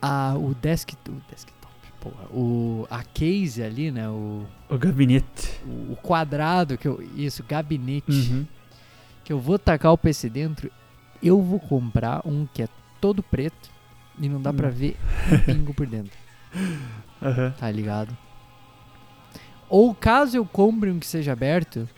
Ah, o, desk, o desktop, porra. O, a case ali, né? O, O gabinete. o, o quadrado que eu. Isso, gabinete Uhum. que eu vou tacar o PC dentro, eu vou comprar um que é todo preto e não dá pra Hum. ver um pingo por dentro, Aham. tá ligado? Ou caso eu compre um que seja aberto,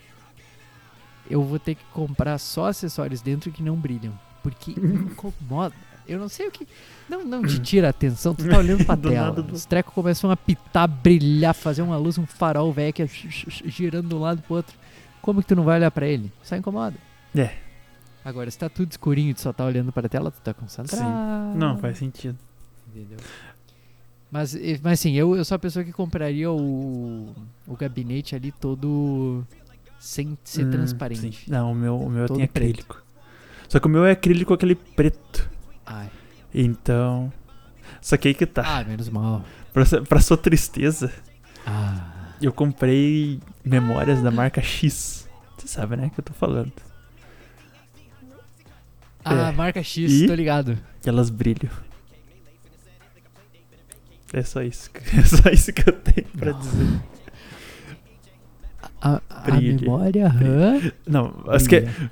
eu vou ter que comprar só acessórios dentro que não brilham, porque incomoda. Eu não sei o que. Não, não te tira a atenção, tu tá olhando pra tela. do- Os trecos começam a pitar, brilhar, fazer uma luz, um farol velho que é girando de um lado pro outro. Como que tu não vai olhar pra ele? Só incomoda. É. Agora, se tá tudo escurinho e tu só tá olhando pra tela, tu tá concentrado. Não, faz sentido. Entendeu? Mas, mas assim, eu, eu sou a pessoa que compraria o, o gabinete ali todo sem ser Hum, transparente. sim. Não, o meu, o meu Todo tem preto. acrílico. Só que o meu é acrílico aquele preto. Ai. Então. Só que aí que tá. Ah, menos mal. Pra, sua- pra sua tristeza, Ah. eu comprei memórias da marca X. Você sabe, né, que eu tô falando. Ah, É. marca X, E? tô ligado. Elas brilham. É só isso. É só isso que eu tenho pra Não. dizer. A, a memória RAM. Não, acho que é-.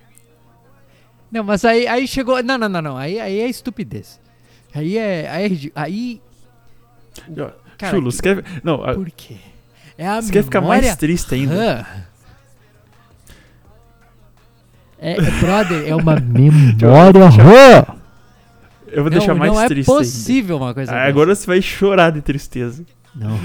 Não, mas aí, aí chegou. Não, não, não, não. Aí, aí é estupidez. Aí é. Aí. é aí cara, Chulo, que- você quer. Não, a- por quê? É a você quer ficar memória mais triste ainda? rã. É, brother, é uma memória. Eu vou Não, deixar mais não é triste ainda. possível uma coisa Ah, dessa. agora você vai chorar de tristeza. Não.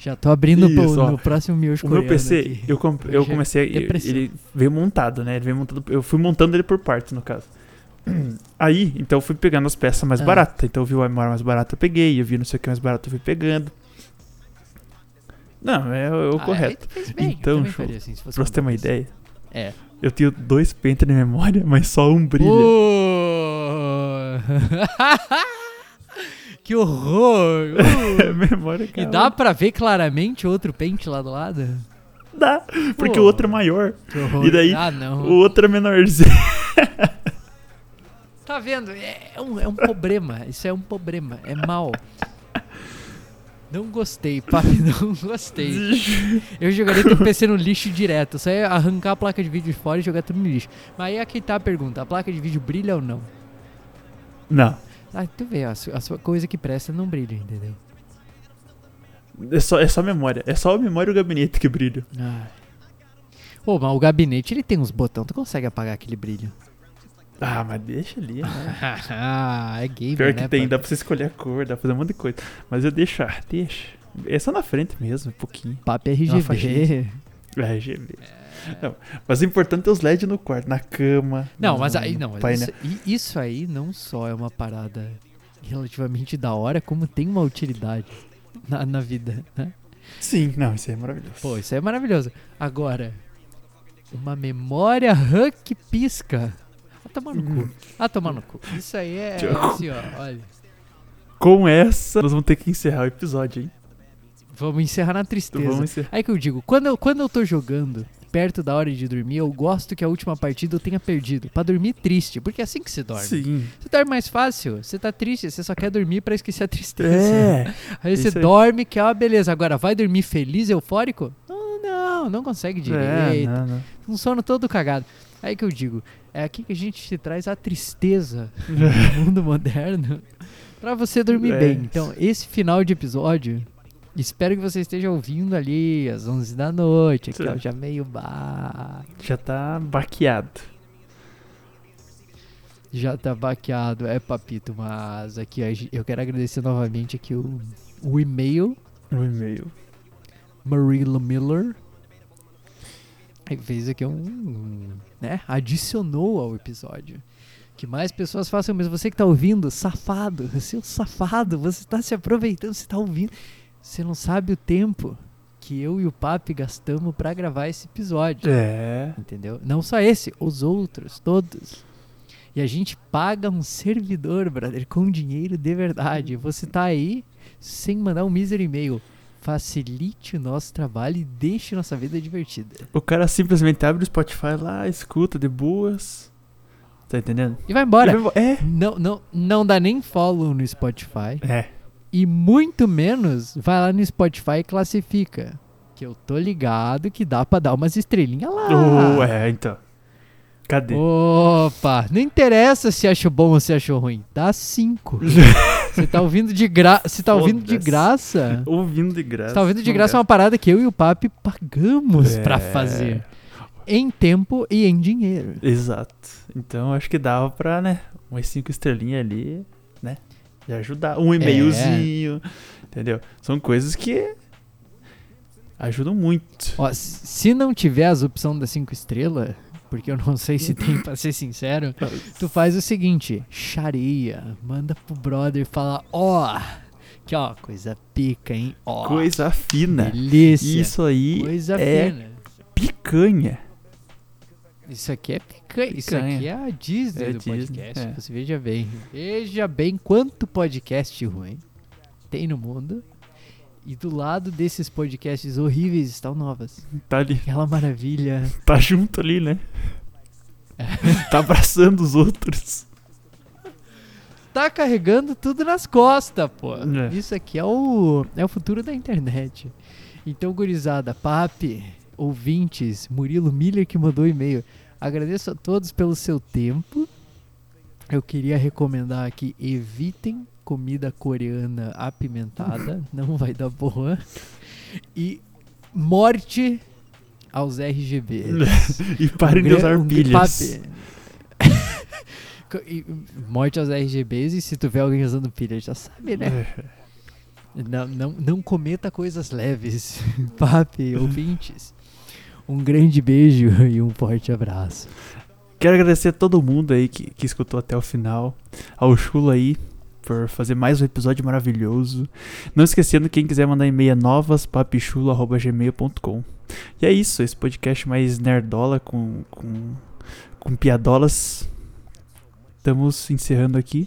Já tô abrindo pro- Isso, ó. no próximo miojo O meu PC, aqui. eu, eu comecei. depressão. Ele veio montado, né? Ele veio montado. Eu fui montando ele por partes, no caso. Aí, então eu fui pegando as peças mais Ah. baratas. Então eu vi o memória mais barato, eu peguei. Eu vi não sei o que mais barato, eu fui pegando. Não, é o, o Ah, correto. tu fez bem, Então, show. assim, Pra você ter uma ideia, É. eu tenho dois pentes de memória, mas só um brilha. Uh! que horror! Uh! memória, E cara. dá pra ver claramente outro pente lá do lado? Dá, porque Pô. o outro é maior. Que horror. E daí, Ah, não. O outro é menorzinho. Tá vendo? É, é um, é um problema. Isso é um problema. É mal. Não gostei, papi, não gostei. Eu jogaria teu PC no lixo direto. Só ia arrancar a placa de vídeo fora e jogar tudo no lixo. Mas aí aqui tá a pergunta: a placa de vídeo brilha ou não? Não, Ah, tu vê, a sua, a sua coisa que presta não brilha, entendeu? é só, é só memória. É só a memória e o gabinete que brilham. Ai. Pô, mas o gabinete ele tem uns botões, tu consegue apagar aquele brilho. Ah, mas deixa ali. né? ah, é gamer, Pior que né? tem, pai? dá pra você escolher a cor, dá pra fazer um monte de coisa. Mas eu deixo, ah, deixa. É só na frente mesmo, um pouquinho. Papo RGB. faixinha. É RGB. Não, mas o importante é os LED no quarto, na cama. Não, no mas aí não. Isso, isso aí não só é uma parada relativamente da hora, como tem uma utilidade na, na vida, né? Sim, não, isso aí é maravilhoso. Pô, isso é maravilhoso. Agora, uma memória RAM que pisca. A tomar no cu. A tomar no cu. Isso aí é assim, ó, olha. Com essa, nós vamos ter que encerrar o episódio, hein? Vamos encerrar na tristeza. Vamos encerrar. Aí que eu digo, quando eu, quando eu tô jogando perto da hora de dormir, eu gosto que a última partida eu tenha perdido. Pra dormir triste, porque é assim que se dorme. Sim. Você dorme mais fácil, você tá triste, você só quer dormir pra esquecer a tristeza. É. Aí você aí. dorme, que é uma beleza. Agora, vai dormir feliz, eufórico? Não, não, não consegue É, direito. não, não. Um sono todo cagado. Aí que eu digo, é aqui que a gente te traz a tristeza do mundo moderno pra você dormir É. bem. Então, esse final de episódio, espero que você esteja ouvindo ali às 11 da noite, aqui ó, já meio bah, Já tá baqueado. já tá baqueado, é papito, mas aqui eu quero agradecer novamente aqui o, o e-mail O e-mail. Marilla Miller. Fez aqui um, né, adicionou ao episódio. Que mais pessoas façam mesmo. Você que tá ouvindo, safado, seu safado, você tá se aproveitando, você tá ouvindo. Você não sabe o tempo que eu e o Papi gastamos pra gravar esse episódio. É. Entendeu? Não só esse, os outros, todos. E a gente paga um servidor, brother, com dinheiro de verdade. Você tá aí sem mandar um mísero e-mail. Facilite o nosso trabalho e deixe nossa vida divertida. O cara simplesmente abre o Spotify lá, escuta de boas. Tá entendendo? E vai embora. E vai embora. É. Não, não, não dá nem follow no Spotify. É. E muito menos vai lá no Spotify e classifica. Que eu tô ligado que dá pra dar umas estrelinhas lá. Oh, é, então. Cadê? Opa, não interessa se achou bom ou se achou ruim. Dá cinco. Você tá ouvindo de graça. Você tá ouvindo de graça. Ouvindo de graça. Você tá ouvindo de graça gasta. uma parada que eu e o Papi pagamos É. pra fazer. Em tempo e em dinheiro. Exato. Então acho que dava pra, né? Umas cinco estrelinhas ali? De ajudar. Um e-mailzinho. Entendeu? São coisas que ajudam muito. Ó, se não tiver as opções das cinco estrelas, porque eu não sei se tem, pra ser sincero, tu faz o seguinte: chareia, manda pro brother e fala, ó, que ó, coisa pica, hein? Ó, Coisa fina. delícia. Isso aí coisa é fina. picanha. Isso aqui é picanha. Isso Picanha. aqui é a Disney É do Disney, podcast. é. Você veja bem. Veja bem quanto podcast ruim tem no mundo. E do lado desses podcasts horríveis estão novas. Tá ali. Aquela maravilha. Tá junto ali, né? tá abraçando os outros. Tá carregando tudo nas costas, pô. É. Isso aqui é o, é o futuro da internet. Então, gurizada, papi, ouvintes, Murilo Miller que mandou e-mail. Agradeço a todos pelo seu tempo. Eu queria recomendar aqui: evitem comida coreana apimentada, não vai dar boa. E morte aos RGBs. e parem de usar pilhas. E morte aos RGBs e se tu vê alguém usando pilha, já sabe, né? Não, não, não cometa coisas leves, papi, ouvintes. Um grande beijo e um forte abraço. Quero agradecer a todo mundo aí que, que escutou até o final. Ao Chulo aí por fazer mais um episódio maravilhoso. Não esquecendo, quem quiser mandar e-mail é novas, papichulo.gmail.com. E é isso, esse podcast mais nerdola com, com, com piadolas. Estamos encerrando aqui.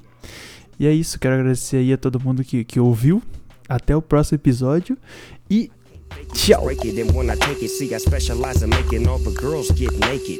E é isso, quero agradecer aí a todo mundo que, que ouviu. Até o próximo episódio. E tchau! break it. And when I take it, see, I specialize in making all the girls get naked.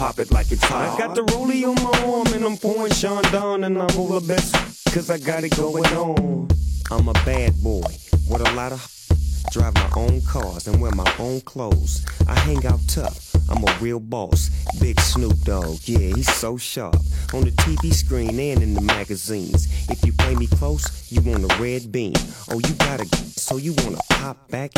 Pop it like it's hot. I got the rollie on my arm and I'm pouring Sean down and I'm all the best. Cause I got it going on. I'm a bad boy with a lot of drive my own cars and wear my own clothes. I hang out tough. I'm a real boss. Big Snoop Dogg, yeah, he's so sharp. On the TV screen and in the magazines. If you play me close, you want a red beam. Oh, you gotta, so you wanna pop back?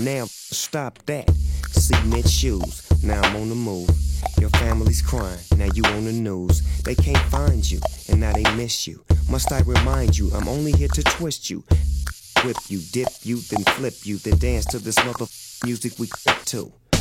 Now stop that. Cement shoes. Now I'm on the move. Your family's crying. Now you on the news. They can't find you, and now they miss you. Must I remind you? I'm only here to twist you, whip you, dip you, then flip you, then dance to this mother music we to.